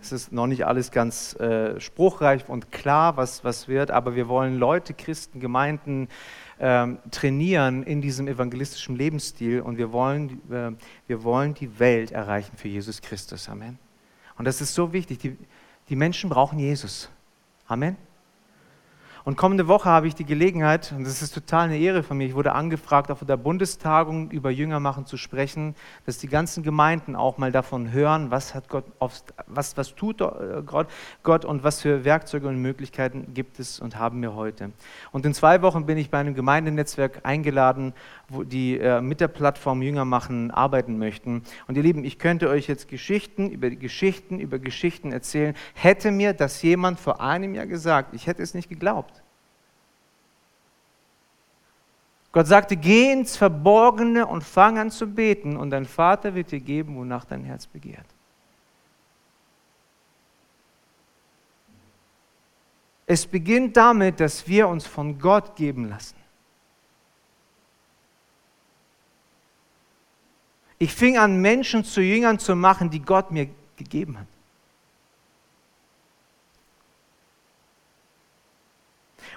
es ist noch nicht alles ganz äh, spruchreich und klar, was, was wird, aber wir wollen Leute, Christen, Gemeinden ähm, trainieren in diesem evangelistischen Lebensstil und wir wollen, äh, wir wollen die Welt erreichen für Jesus Christus. Amen. Und das ist so wichtig. Die, die Menschen brauchen Jesus. Amen. Und kommende Woche habe ich die Gelegenheit, und das ist total eine Ehre von mir, ich wurde angefragt, auf der Bundestagung über Jüngermachen zu sprechen, dass die ganzen Gemeinden auch mal davon hören, was, hat Gott, was, was tut äh, Gott, Gott und was für Werkzeuge und Möglichkeiten gibt es und haben wir heute. Und in zwei Wochen bin ich bei einem Gemeindenetzwerk eingeladen, wo die äh, mit der Plattform Jüngermachen arbeiten möchten. Und ihr Lieben, ich könnte euch jetzt Geschichten über Geschichten über Geschichten erzählen. Hätte mir das jemand vor einem Jahr gesagt, ich hätte es nicht geglaubt. Gott sagte, geh ins Verborgene und fang an zu beten und dein Vater wird dir geben, wonach dein Herz begehrt. Es beginnt damit, dass wir uns von Gott geben lassen. Ich fing an, Menschen zu Jüngern zu machen, die Gott mir gegeben hat.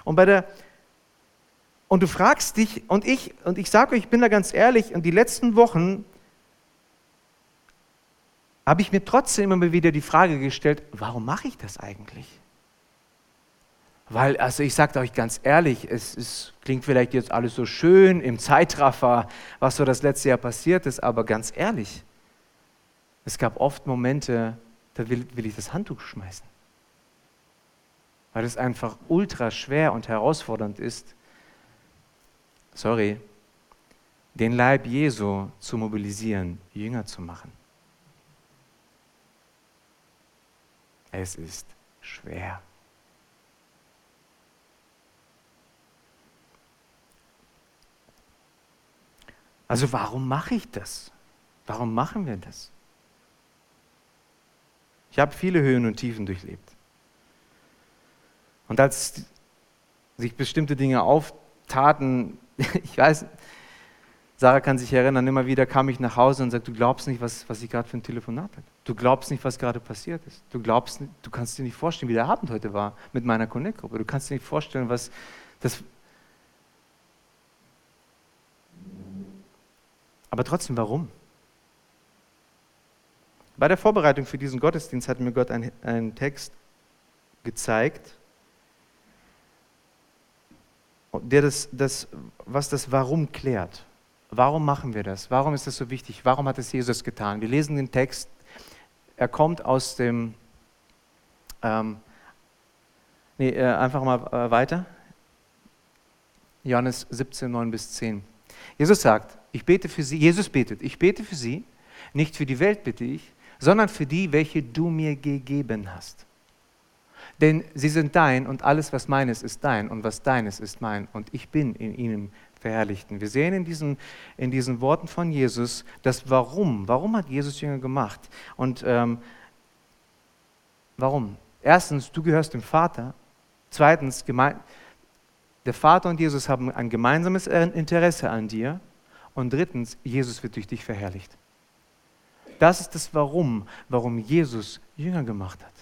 Und bei der und du fragst dich, und ich, und ich sage euch, ich bin da ganz ehrlich, und die letzten Wochen habe ich mir trotzdem immer wieder die Frage gestellt, warum mache ich das eigentlich? Weil, also ich sage euch ganz ehrlich, es, es, klingt vielleicht jetzt alles so schön im Zeitraffer, was so das letzte Jahr passiert ist, aber ganz ehrlich, Es gab oft Momente, da will, will ich das Handtuch schmeißen. Weil es einfach ultra schwer und herausfordernd ist, sorry, den Leib Jesu zu mobilisieren, Jünger zu machen. Es ist schwer. Also warum mache ich das? Warum machen wir das? Ich habe viele Höhen und Tiefen durchlebt. Und als sich bestimmte Dinge auftaten, ich weiß, Sarah kann sich erinnern, immer wieder kam ich nach Hause und sagte, du glaubst nicht, was, was ich gerade für ein Telefonat hatte. Du glaubst nicht, was gerade passiert ist. Du glaubst, du kannst dir nicht vorstellen, wie der Abend heute war mit meiner Connect-Gruppe. Du kannst dir nicht vorstellen, was das. Aber trotzdem, warum? Bei der Vorbereitung für diesen Gottesdienst hat mir Gott einen, einen Text gezeigt, der das, das, was das Warum klärt. Warum machen wir das? Warum ist das so wichtig? Warum hat es Jesus getan? Wir lesen den Text, er kommt aus dem, ähm, nee, äh, einfach mal äh, weiter. Johannes 17, 9 bis 10. Jesus sagt, ich bete für sie, Jesus betet, ich bete für sie, nicht für die Welt bitte ich, sondern für die, welche du mir gegeben hast. Denn sie sind dein und alles, was meines, ist dein und was deines ist mein und ich bin in ihnen verherrlichten. Wir sehen in diesen, in diesen Worten von Jesus das Warum. Warum hat Jesus Jünger gemacht? Und ähm, warum? Erstens, du gehörst dem Vater. Zweitens, der Vater und Jesus haben ein gemeinsames Interesse an dir. Und drittens, Jesus wird durch dich verherrlicht. Das ist das Warum, warum Jesus Jünger gemacht hat.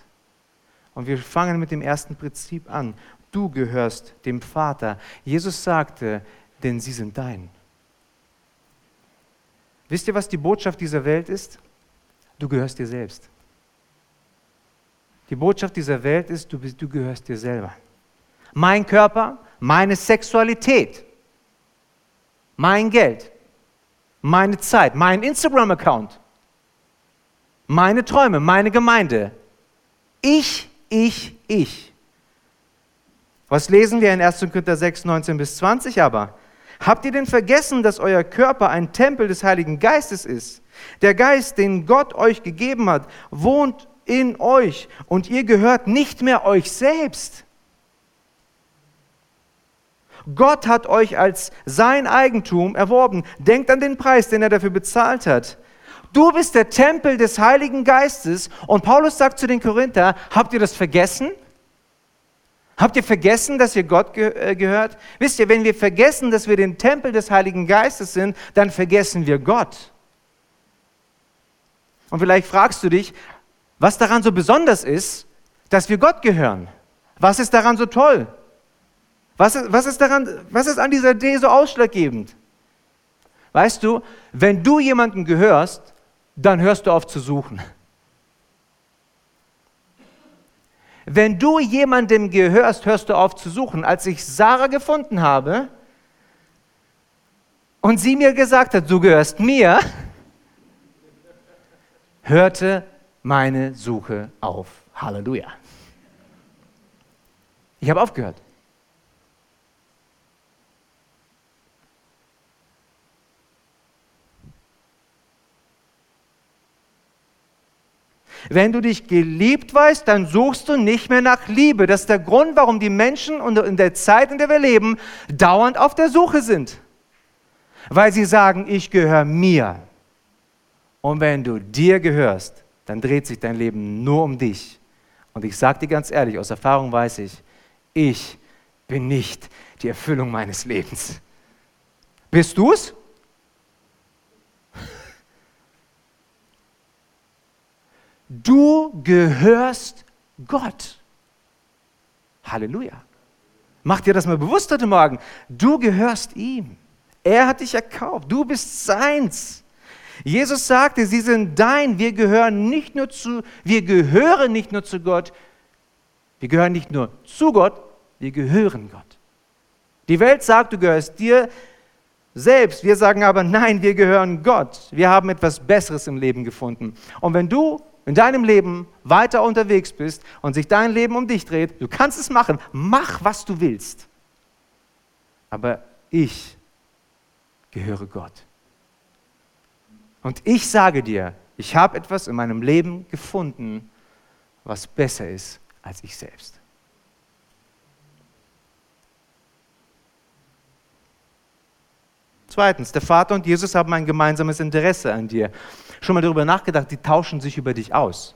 Und wir fangen mit dem ersten Prinzip an. Du gehörst dem Vater. Jesus sagte, denn sie sind dein. Wisst ihr, was die Botschaft dieser Welt ist? Du gehörst dir selbst. Die Botschaft dieser Welt ist, du, bist, du gehörst dir selber. Mein Körper, meine Sexualität, mein Geld, meine Zeit, mein Instagram-Account, meine Träume, meine Gemeinde. Ich, ich, ich. Was lesen wir in 1. Korinther 6, 19 bis 20 aber? Habt ihr denn vergessen, dass euer Körper ein Tempel des Heiligen Geistes ist? Der Geist, den Gott euch gegeben hat, wohnt in euch und ihr gehört nicht mehr euch selbst. Gott hat euch als sein Eigentum erworben. Denkt an den Preis, den er dafür bezahlt hat. Du bist der Tempel des Heiligen Geistes. Und Paulus sagt zu den Korinther, habt ihr das vergessen? Habt ihr vergessen, dass ihr Gott ge äh, gehört? Wisst ihr, wenn wir vergessen, dass wir den Tempel des Heiligen Geistes sind, dann vergessen wir Gott. Und vielleicht fragst du dich, was daran so besonders ist, dass wir Gott gehören. Was ist daran so toll? Was ist, was ist, daran, was ist an dieser Idee so ausschlaggebend? Weißt du, wenn du jemanden gehörst, dann hörst du auf zu suchen. Wenn du jemandem gehörst, hörst du auf zu suchen. Als ich Sarah gefunden habe und sie mir gesagt hat, du gehörst mir, hörte meine Suche auf. Halleluja. Ich habe aufgehört. Wenn du dich geliebt weißt, dann suchst du nicht mehr nach Liebe. Das ist der Grund, warum die Menschen in der Zeit, in der wir leben, dauernd auf der Suche sind. Weil sie sagen, ich gehöre mir. Und wenn du dir gehörst, dann dreht sich dein Leben nur um dich. Und ich sage dir ganz ehrlich, aus Erfahrung weiß ich, ich bin nicht die Erfüllung meines Lebens. Bist du Du gehörst Gott. Halleluja. Mach dir das mal bewusst heute Morgen. Du gehörst ihm. Er hat dich erkauft. Du bist seins. Jesus sagte, sie sind dein. Wir gehören nicht nur zu, wir gehören nicht nur zu Gott. Wir gehören nicht nur zu Gott, wir gehören Gott. Die Welt sagt, du gehörst dir. selbst. Wir sagen aber, nein, wir gehören Gott. Wir haben etwas Besseres im Leben gefunden. Und wenn du in deinem Leben weiter unterwegs bist und sich dein Leben um dich dreht, du kannst es machen. Mach, was du willst. Aber ich gehöre Gott. Und ich sage dir, ich habe etwas in meinem Leben gefunden, was besser ist als ich selbst. Zweitens, der Vater und Jesus haben ein gemeinsames Interesse an dir. Schon mal darüber nachgedacht, die tauschen sich über dich aus.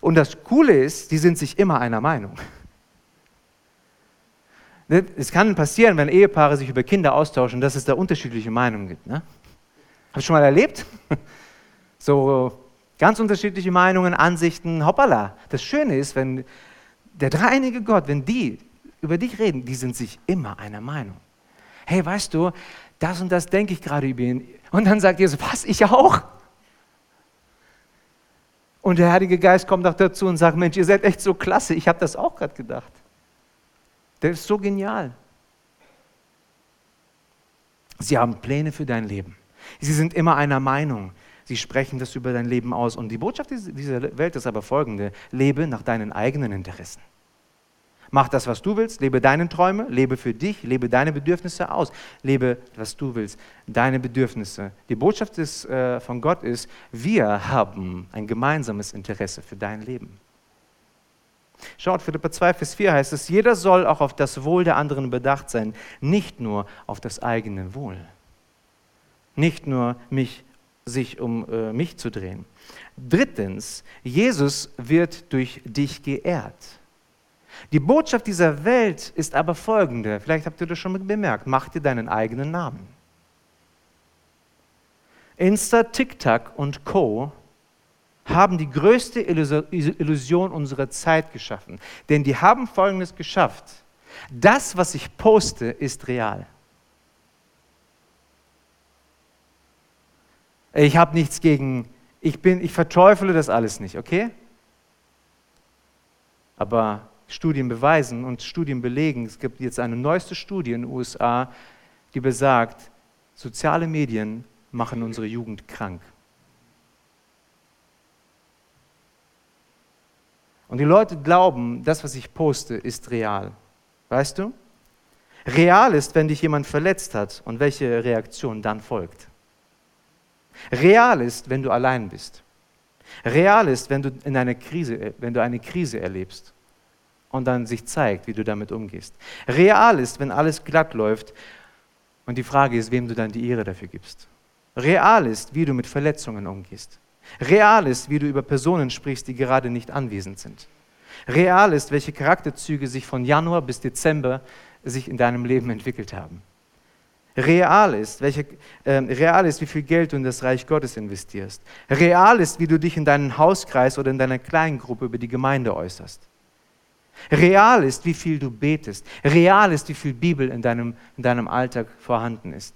Und das Coole ist, die sind sich immer einer Meinung. Ne, es kann passieren, wenn Ehepaare sich über Kinder austauschen, dass es da unterschiedliche Meinungen gibt. Ne? Hast du schon mal erlebt? So ganz unterschiedliche Meinungen, Ansichten, hoppala. Das Schöne ist, wenn der dreieinige Gott, wenn die über dich reden, die sind sich immer einer Meinung hey, weißt du, das und das denke ich gerade über ihn. Und dann sagt Jesus, was, ich auch? Und der Heilige Geist kommt auch dazu und sagt, Mensch, ihr seid echt so klasse, ich habe das auch gerade gedacht. Der ist so genial. Sie haben Pläne für dein Leben. Sie sind immer einer Meinung. Sie sprechen das über dein Leben aus. Und die Botschaft dieser Welt ist aber folgende. Lebe nach deinen eigenen Interessen. Mach das, was du willst, lebe deine Träume, lebe für dich, lebe deine Bedürfnisse aus, lebe, was du willst, deine Bedürfnisse. Die Botschaft ist, äh, von Gott ist, wir haben ein gemeinsames Interesse für dein Leben. Schaut, Philippa 2, Vers 4 heißt es, jeder soll auch auf das Wohl der anderen bedacht sein, nicht nur auf das eigene Wohl. Nicht nur mich, sich um äh, mich zu drehen. Drittens, Jesus wird durch dich geehrt. Die Botschaft dieser Welt ist aber folgende, vielleicht habt ihr das schon bemerkt, mach dir deinen eigenen Namen. Insta, TikTok und Co. haben die größte Illusion unserer Zeit geschaffen. Denn die haben Folgendes geschafft. Das, was ich poste, ist real. Ich habe nichts gegen, ich bin, ich verteufele das alles nicht, okay? Aber Studien beweisen und Studien belegen, es gibt jetzt eine neueste Studie in den USA, die besagt, soziale Medien machen unsere Jugend krank. Und die Leute glauben, das, was ich poste, ist real. Weißt du? Real ist, wenn dich jemand verletzt hat und welche Reaktion dann folgt. Real ist, wenn du allein bist. Real ist, wenn du, in eine Krise, wenn du eine Krise erlebst und dann sich zeigt, wie du damit umgehst. Real ist, wenn alles glatt läuft und die Frage ist, wem du dann die Ehre dafür gibst. Real ist, wie du mit Verletzungen umgehst. Real ist, wie du über Personen sprichst, die gerade nicht anwesend sind. Real ist, welche Charakterzüge sich von Januar bis Dezember sich in deinem Leben entwickelt haben. Real ist, welche, äh, real ist, wie viel Geld du in das Reich Gottes investierst. Real ist, wie du dich in deinen Hauskreis oder in deiner Kleingruppe über die Gemeinde äußerst. Real ist, wie viel du betest. Real ist, wie viel Bibel in deinem, in deinem Alltag vorhanden ist.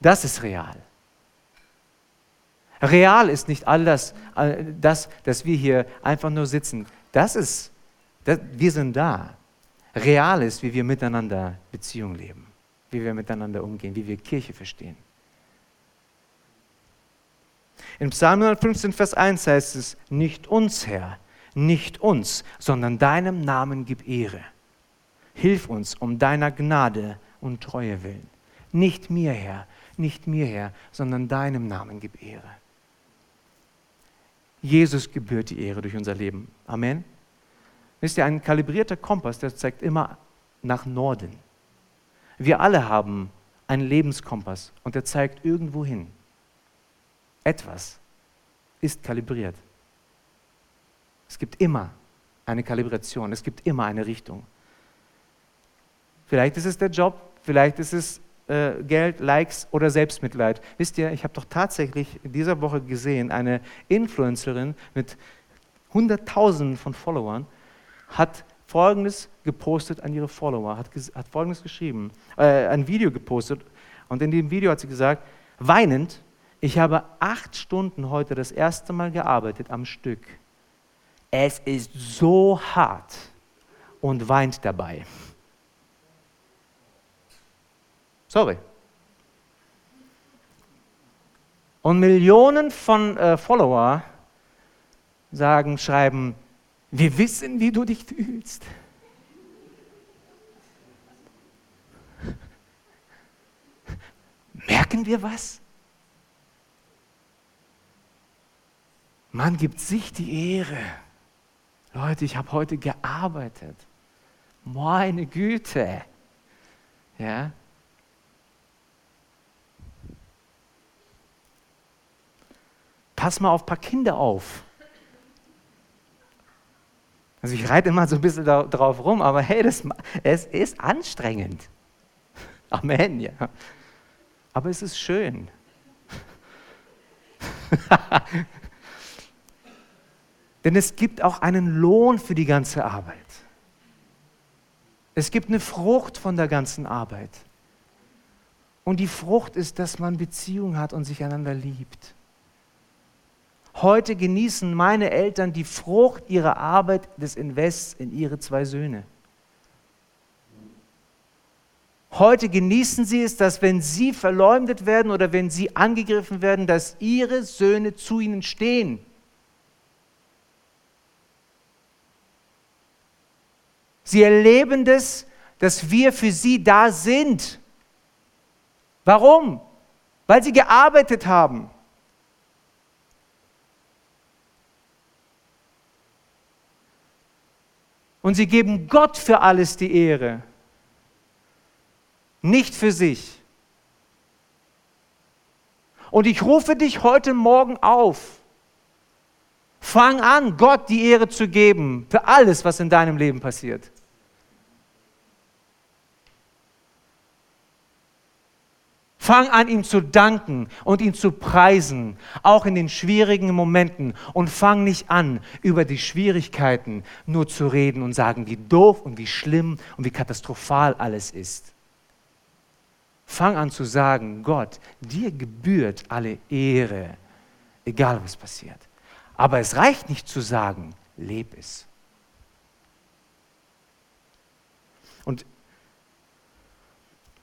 Das ist real. Real ist nicht all das, das, dass wir hier einfach nur sitzen. Das ist, das, wir sind da. Real ist, wie wir miteinander Beziehung leben, wie wir miteinander umgehen, wie wir Kirche verstehen. In Psalm 115, Vers 1 heißt es, nicht uns, Herr, nicht uns, sondern deinem Namen gib Ehre. Hilf uns um deiner Gnade und Treue willen. Nicht mir, Herr, nicht mir, Herr, sondern deinem Namen gib Ehre. Jesus gebührt die Ehre durch unser Leben. Amen. Wisst ihr, ein kalibrierter Kompass, der zeigt immer nach Norden. Wir alle haben einen Lebenskompass und der zeigt irgendwo hin. Etwas ist kalibriert. Es gibt immer eine Kalibration, es gibt immer eine Richtung. Vielleicht ist es der Job, vielleicht ist es äh, Geld, Likes oder Selbstmitleid. Wisst ihr, ich habe doch tatsächlich in dieser Woche gesehen, eine Influencerin mit Hunderttausenden von Followern hat Folgendes gepostet an ihre Follower, hat, hat Folgendes geschrieben, äh, ein Video gepostet und in dem Video hat sie gesagt, weinend, ich habe acht Stunden heute das erste Mal gearbeitet am Stück es ist so hart und weint dabei. Sorry. Und Millionen von äh, Follower sagen, schreiben, wir wissen, wie du dich fühlst. Merken wir was? Man gibt sich die Ehre. Leute, ich habe heute gearbeitet. Meine Güte. Ja? Pass mal auf ein paar Kinder auf. Also ich reite immer so ein bisschen da, drauf rum, aber hey, das, es ist anstrengend. Amen, ja. Aber es ist schön. Denn es gibt auch einen Lohn für die ganze Arbeit. Es gibt eine Frucht von der ganzen Arbeit. Und die Frucht ist, dass man Beziehung hat und sich einander liebt. Heute genießen meine Eltern die Frucht ihrer Arbeit des Invests in ihre zwei Söhne. Heute genießen sie es, dass wenn sie verleumdet werden oder wenn sie angegriffen werden, dass ihre Söhne zu ihnen stehen. Sie erleben das, dass wir für sie da sind. Warum? Weil sie gearbeitet haben. Und sie geben Gott für alles die Ehre, nicht für sich. Und ich rufe dich heute Morgen auf. Fang an, Gott die Ehre zu geben für alles, was in deinem Leben passiert. Fang an, ihm zu danken und ihn zu preisen, auch in den schwierigen Momenten. Und fang nicht an, über die Schwierigkeiten nur zu reden und sagen, wie doof und wie schlimm und wie katastrophal alles ist. Fang an zu sagen, Gott, dir gebührt alle Ehre, egal was passiert. Aber es reicht nicht zu sagen, leb es. Und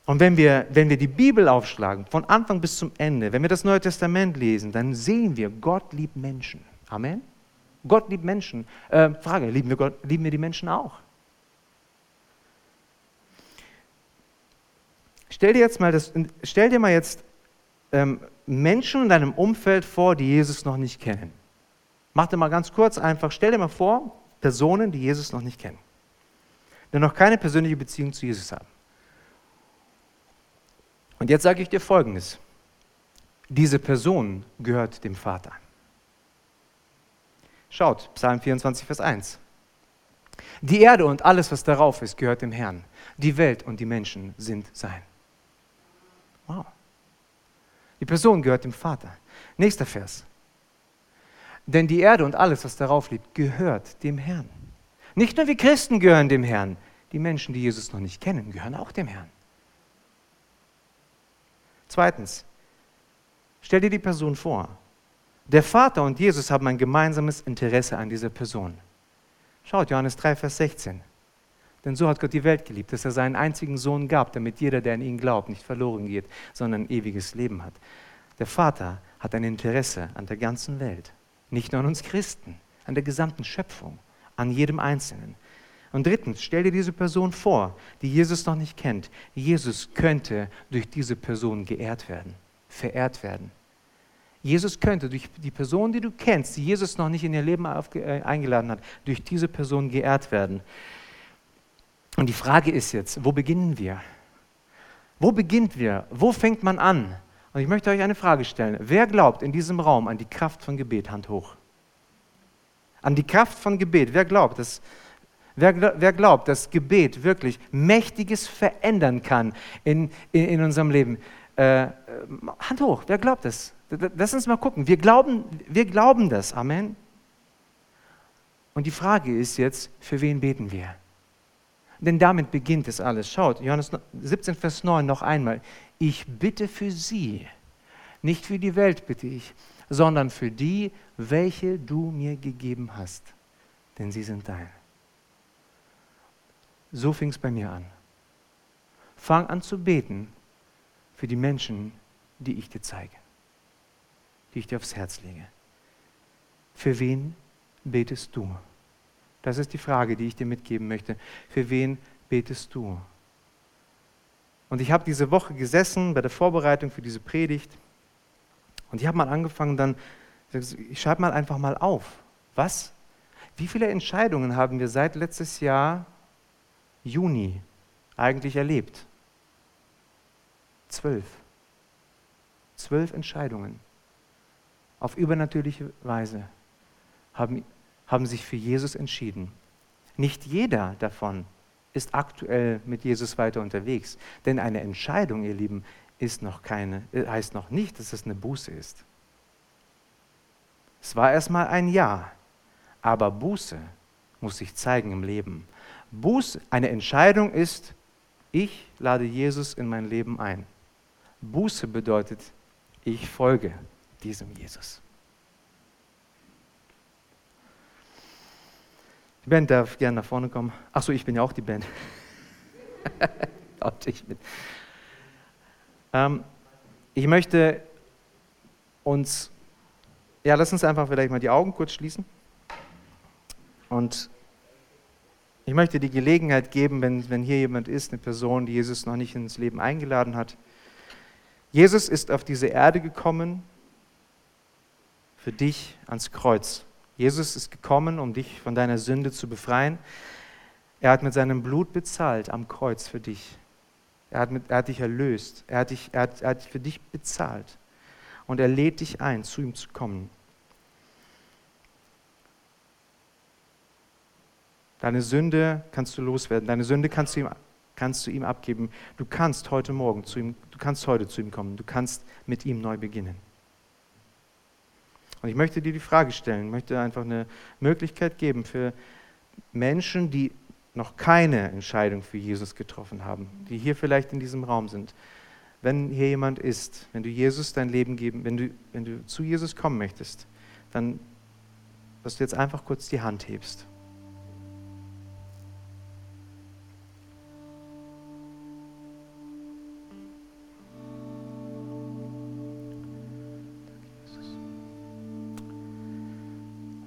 und wenn wir, wenn wir die Bibel aufschlagen, von Anfang bis zum Ende, wenn wir das Neue Testament lesen, dann sehen wir, Gott liebt Menschen. Amen. Gott liebt Menschen. Äh, Frage, lieben wir, Gott, lieben wir die Menschen auch? Stell dir jetzt mal, das, stell dir mal jetzt ähm, Menschen in deinem Umfeld vor, die Jesus noch nicht kennen. Mach dir mal ganz kurz einfach, stell dir mal vor, Personen, die Jesus noch nicht kennen, die noch keine persönliche Beziehung zu Jesus haben. Und jetzt sage ich dir Folgendes. Diese Person gehört dem Vater. Schaut, Psalm 24, Vers 1. Die Erde und alles, was darauf ist, gehört dem Herrn. Die Welt und die Menschen sind sein. Wow. Die Person gehört dem Vater. Nächster Vers. Denn die Erde und alles, was darauf liegt, gehört dem Herrn. Nicht nur wir Christen gehören dem Herrn, die Menschen, die Jesus noch nicht kennen, gehören auch dem Herrn. Zweitens, stell dir die Person vor. Der Vater und Jesus haben ein gemeinsames Interesse an dieser Person. Schaut, Johannes 3, Vers 16. Denn so hat Gott die Welt geliebt, dass er seinen einzigen Sohn gab, damit jeder, der an ihn glaubt, nicht verloren geht, sondern ein ewiges Leben hat. Der Vater hat ein Interesse an der ganzen Welt, nicht nur an uns Christen, an der gesamten Schöpfung, an jedem Einzelnen. Und drittens, stell dir diese Person vor, die Jesus noch nicht kennt. Jesus könnte durch diese Person geehrt werden, verehrt werden. Jesus könnte durch die Person, die du kennst, die Jesus noch nicht in ihr Leben äh, eingeladen hat, durch diese Person geehrt werden. Und die Frage ist jetzt, wo beginnen wir? Wo beginnt wir? Wo fängt man an? Und ich möchte euch eine Frage stellen. Wer glaubt in diesem Raum an die Kraft von Gebet? Hand hoch. An die Kraft von Gebet. Wer glaubt, dass Wer, wer glaubt, dass Gebet wirklich Mächtiges verändern kann in, in, in unserem Leben? Äh, Hand hoch, wer glaubt das? Lass uns mal gucken. Wir glauben, wir glauben das. Amen. Und die Frage ist jetzt, für wen beten wir? Denn damit beginnt es alles. Schaut, Johannes 17, Vers 9 noch einmal. Ich bitte für sie, nicht für die Welt bitte ich, sondern für die, welche du mir gegeben hast, denn sie sind dein. So fing es bei mir an. Fang an zu beten für die Menschen, die ich dir zeige, die ich dir aufs Herz lege. Für wen betest du? Das ist die Frage, die ich dir mitgeben möchte. Für wen betest du? Und ich habe diese Woche gesessen bei der Vorbereitung für diese Predigt und ich habe mal angefangen, dann, ich schreibe mal einfach mal auf, was, wie viele Entscheidungen haben wir seit letztes Jahr Juni eigentlich erlebt? Zwölf. Zwölf Entscheidungen auf übernatürliche Weise haben, haben sich für Jesus entschieden. Nicht jeder davon ist aktuell mit Jesus weiter unterwegs. Denn eine Entscheidung, ihr Lieben, ist noch keine, äh, heißt noch nicht, dass es eine Buße ist. Es war erstmal ein Ja, aber Buße muss sich zeigen im Leben. Buße, eine Entscheidung ist, ich lade Jesus in mein Leben ein. Buße bedeutet, ich folge diesem Jesus. Die Band darf gerne nach vorne kommen. Achso, ich bin ja auch die Band. ich, bin. Ähm, ich möchte uns, ja, lass uns einfach vielleicht mal die Augen kurz schließen. Und ich möchte die Gelegenheit geben, wenn, wenn hier jemand ist, eine Person, die Jesus noch nicht ins Leben eingeladen hat. Jesus ist auf diese Erde gekommen für dich ans Kreuz. Jesus ist gekommen, um dich von deiner Sünde zu befreien. Er hat mit seinem Blut bezahlt am Kreuz für dich. Er hat, mit, er hat dich erlöst. Er hat, dich, er, hat, er hat für dich bezahlt. Und er lädt dich ein, zu ihm zu kommen. Deine Sünde kannst du loswerden. Deine Sünde kannst du ihm, kannst du ihm abgeben. Du kannst heute Morgen zu ihm, du kannst heute zu ihm kommen. Du kannst mit ihm neu beginnen. Und ich möchte dir die Frage stellen, möchte einfach eine Möglichkeit geben für Menschen, die noch keine Entscheidung für Jesus getroffen haben, die hier vielleicht in diesem Raum sind. Wenn hier jemand ist, wenn du Jesus dein Leben geben, wenn du, wenn du zu Jesus kommen möchtest, dann, dass du jetzt einfach kurz die Hand hebst.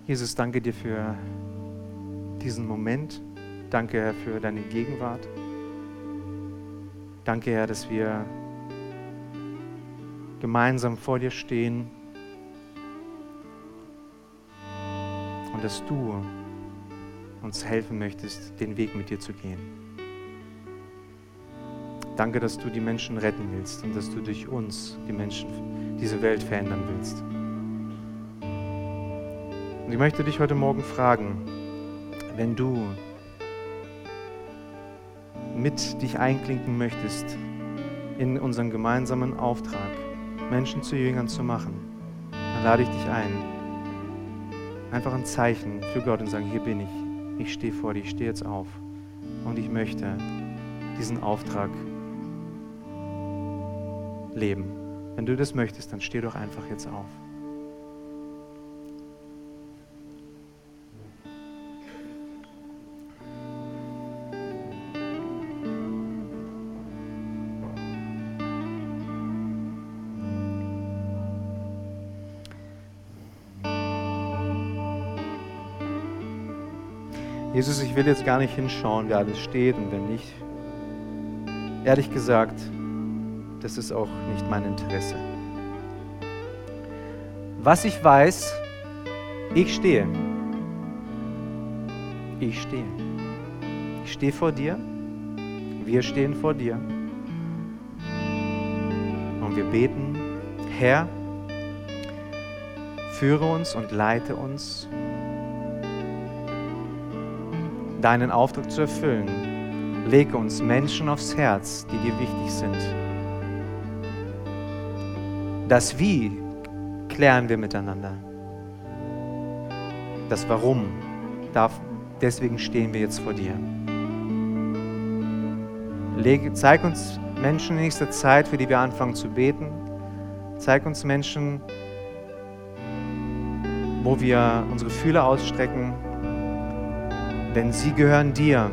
Jesus, danke dir für diesen Moment. Danke, Herr, für deine Gegenwart. Danke, Herr, dass wir gemeinsam vor dir stehen und dass du uns helfen möchtest, den Weg mit dir zu gehen. Danke, dass du die Menschen retten willst und dass du durch uns die Menschen, diese Welt verändern willst. Und ich möchte dich heute Morgen fragen, wenn du mit dich einklinken möchtest in unseren gemeinsamen Auftrag, Menschen zu Jüngern zu machen, dann lade ich dich ein. Einfach ein Zeichen für Gott und sagen, hier bin ich. Ich stehe vor dir, ich stehe jetzt auf. Und ich möchte diesen Auftrag leben. Wenn du das möchtest, dann steh doch einfach jetzt auf. Jesus, ich will jetzt gar nicht hinschauen, wer alles steht und wer nicht. Ehrlich gesagt, das ist auch nicht mein Interesse. Was ich weiß, ich stehe. Ich stehe. Ich stehe vor dir. Wir stehen vor dir. Und wir beten, Herr, führe uns und leite uns deinen Auftrag zu erfüllen. Lege uns Menschen aufs Herz, die dir wichtig sind. Das Wie klären wir miteinander. Das Warum, darf, deswegen stehen wir jetzt vor dir. Lege, zeig uns Menschen in nächster Zeit, für die wir anfangen zu beten. Zeig uns Menschen, wo wir unsere Fühler ausstrecken, denn sie gehören dir.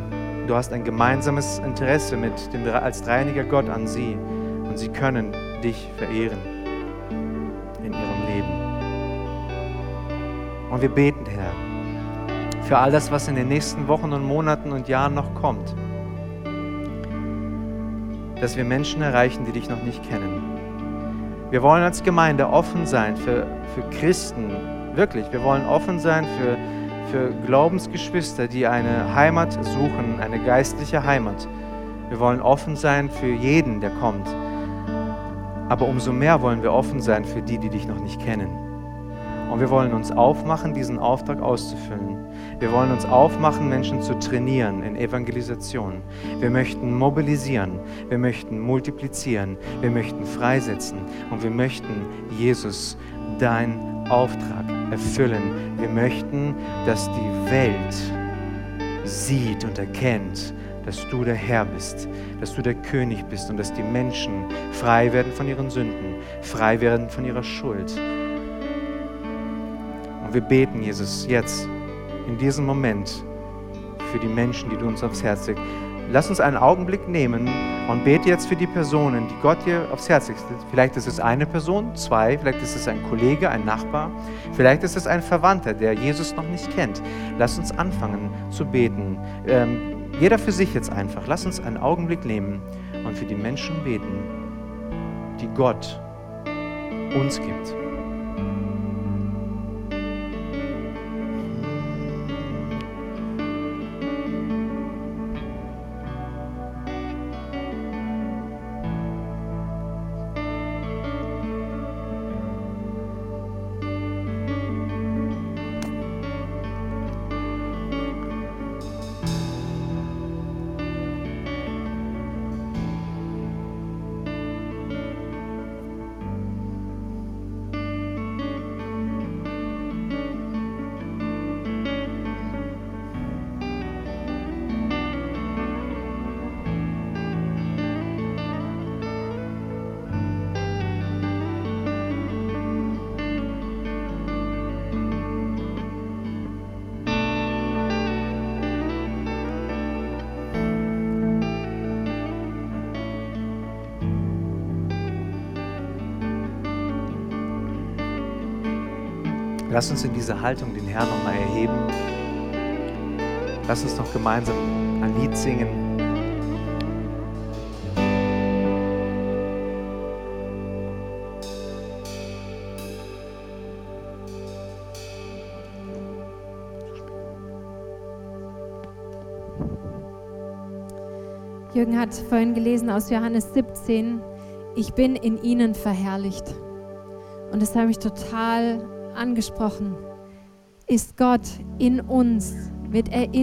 Du hast ein gemeinsames Interesse mit dem, als dreiniger Gott an sie. und sie können dich verehren in ihrem Leben. Und wir beten, Herr, für all das, was in den nächsten Wochen und Monaten und Jahren noch kommt, dass wir Menschen erreichen, die dich noch nicht kennen. Wir wollen als Gemeinde offen sein für, für Christen, wirklich. Wir wollen offen sein für, für Glaubensgeschwister, die eine Heimat suchen, eine geistliche Heimat. Wir wollen offen sein für jeden, der kommt. Aber umso mehr wollen wir offen sein für die, die dich noch nicht kennen. Und wir wollen uns aufmachen, diesen Auftrag auszufüllen. Wir wollen uns aufmachen, Menschen zu trainieren in Evangelisation. Wir möchten mobilisieren, wir möchten multiplizieren, wir möchten freisetzen und wir möchten, Jesus, dein Auftrag erfüllen. Wir möchten, dass die Welt sieht und erkennt, dass du der Herr bist, dass du der König bist und dass die Menschen frei werden von ihren Sünden, frei werden von ihrer Schuld. Und wir beten, Jesus, jetzt, in diesem Moment, für die Menschen, die du uns aufs Herz legst. Lass uns einen Augenblick nehmen und bete jetzt für die Personen, die Gott dir aufs Herz legt. Vielleicht ist es eine Person, zwei, vielleicht ist es ein Kollege, ein Nachbar, vielleicht ist es ein Verwandter, der Jesus noch nicht kennt. Lass uns anfangen zu beten. Ähm, jeder für sich jetzt einfach. Lass uns einen Augenblick nehmen und für die Menschen beten, die Gott uns gibt. Lass uns in dieser Haltung den Herrn nochmal erheben. Lass uns noch gemeinsam ein Lied singen. Jürgen hat vorhin gelesen aus Johannes 17, ich bin in ihnen verherrlicht. Und das hat mich total angesprochen. Ist Gott in uns? Wird er in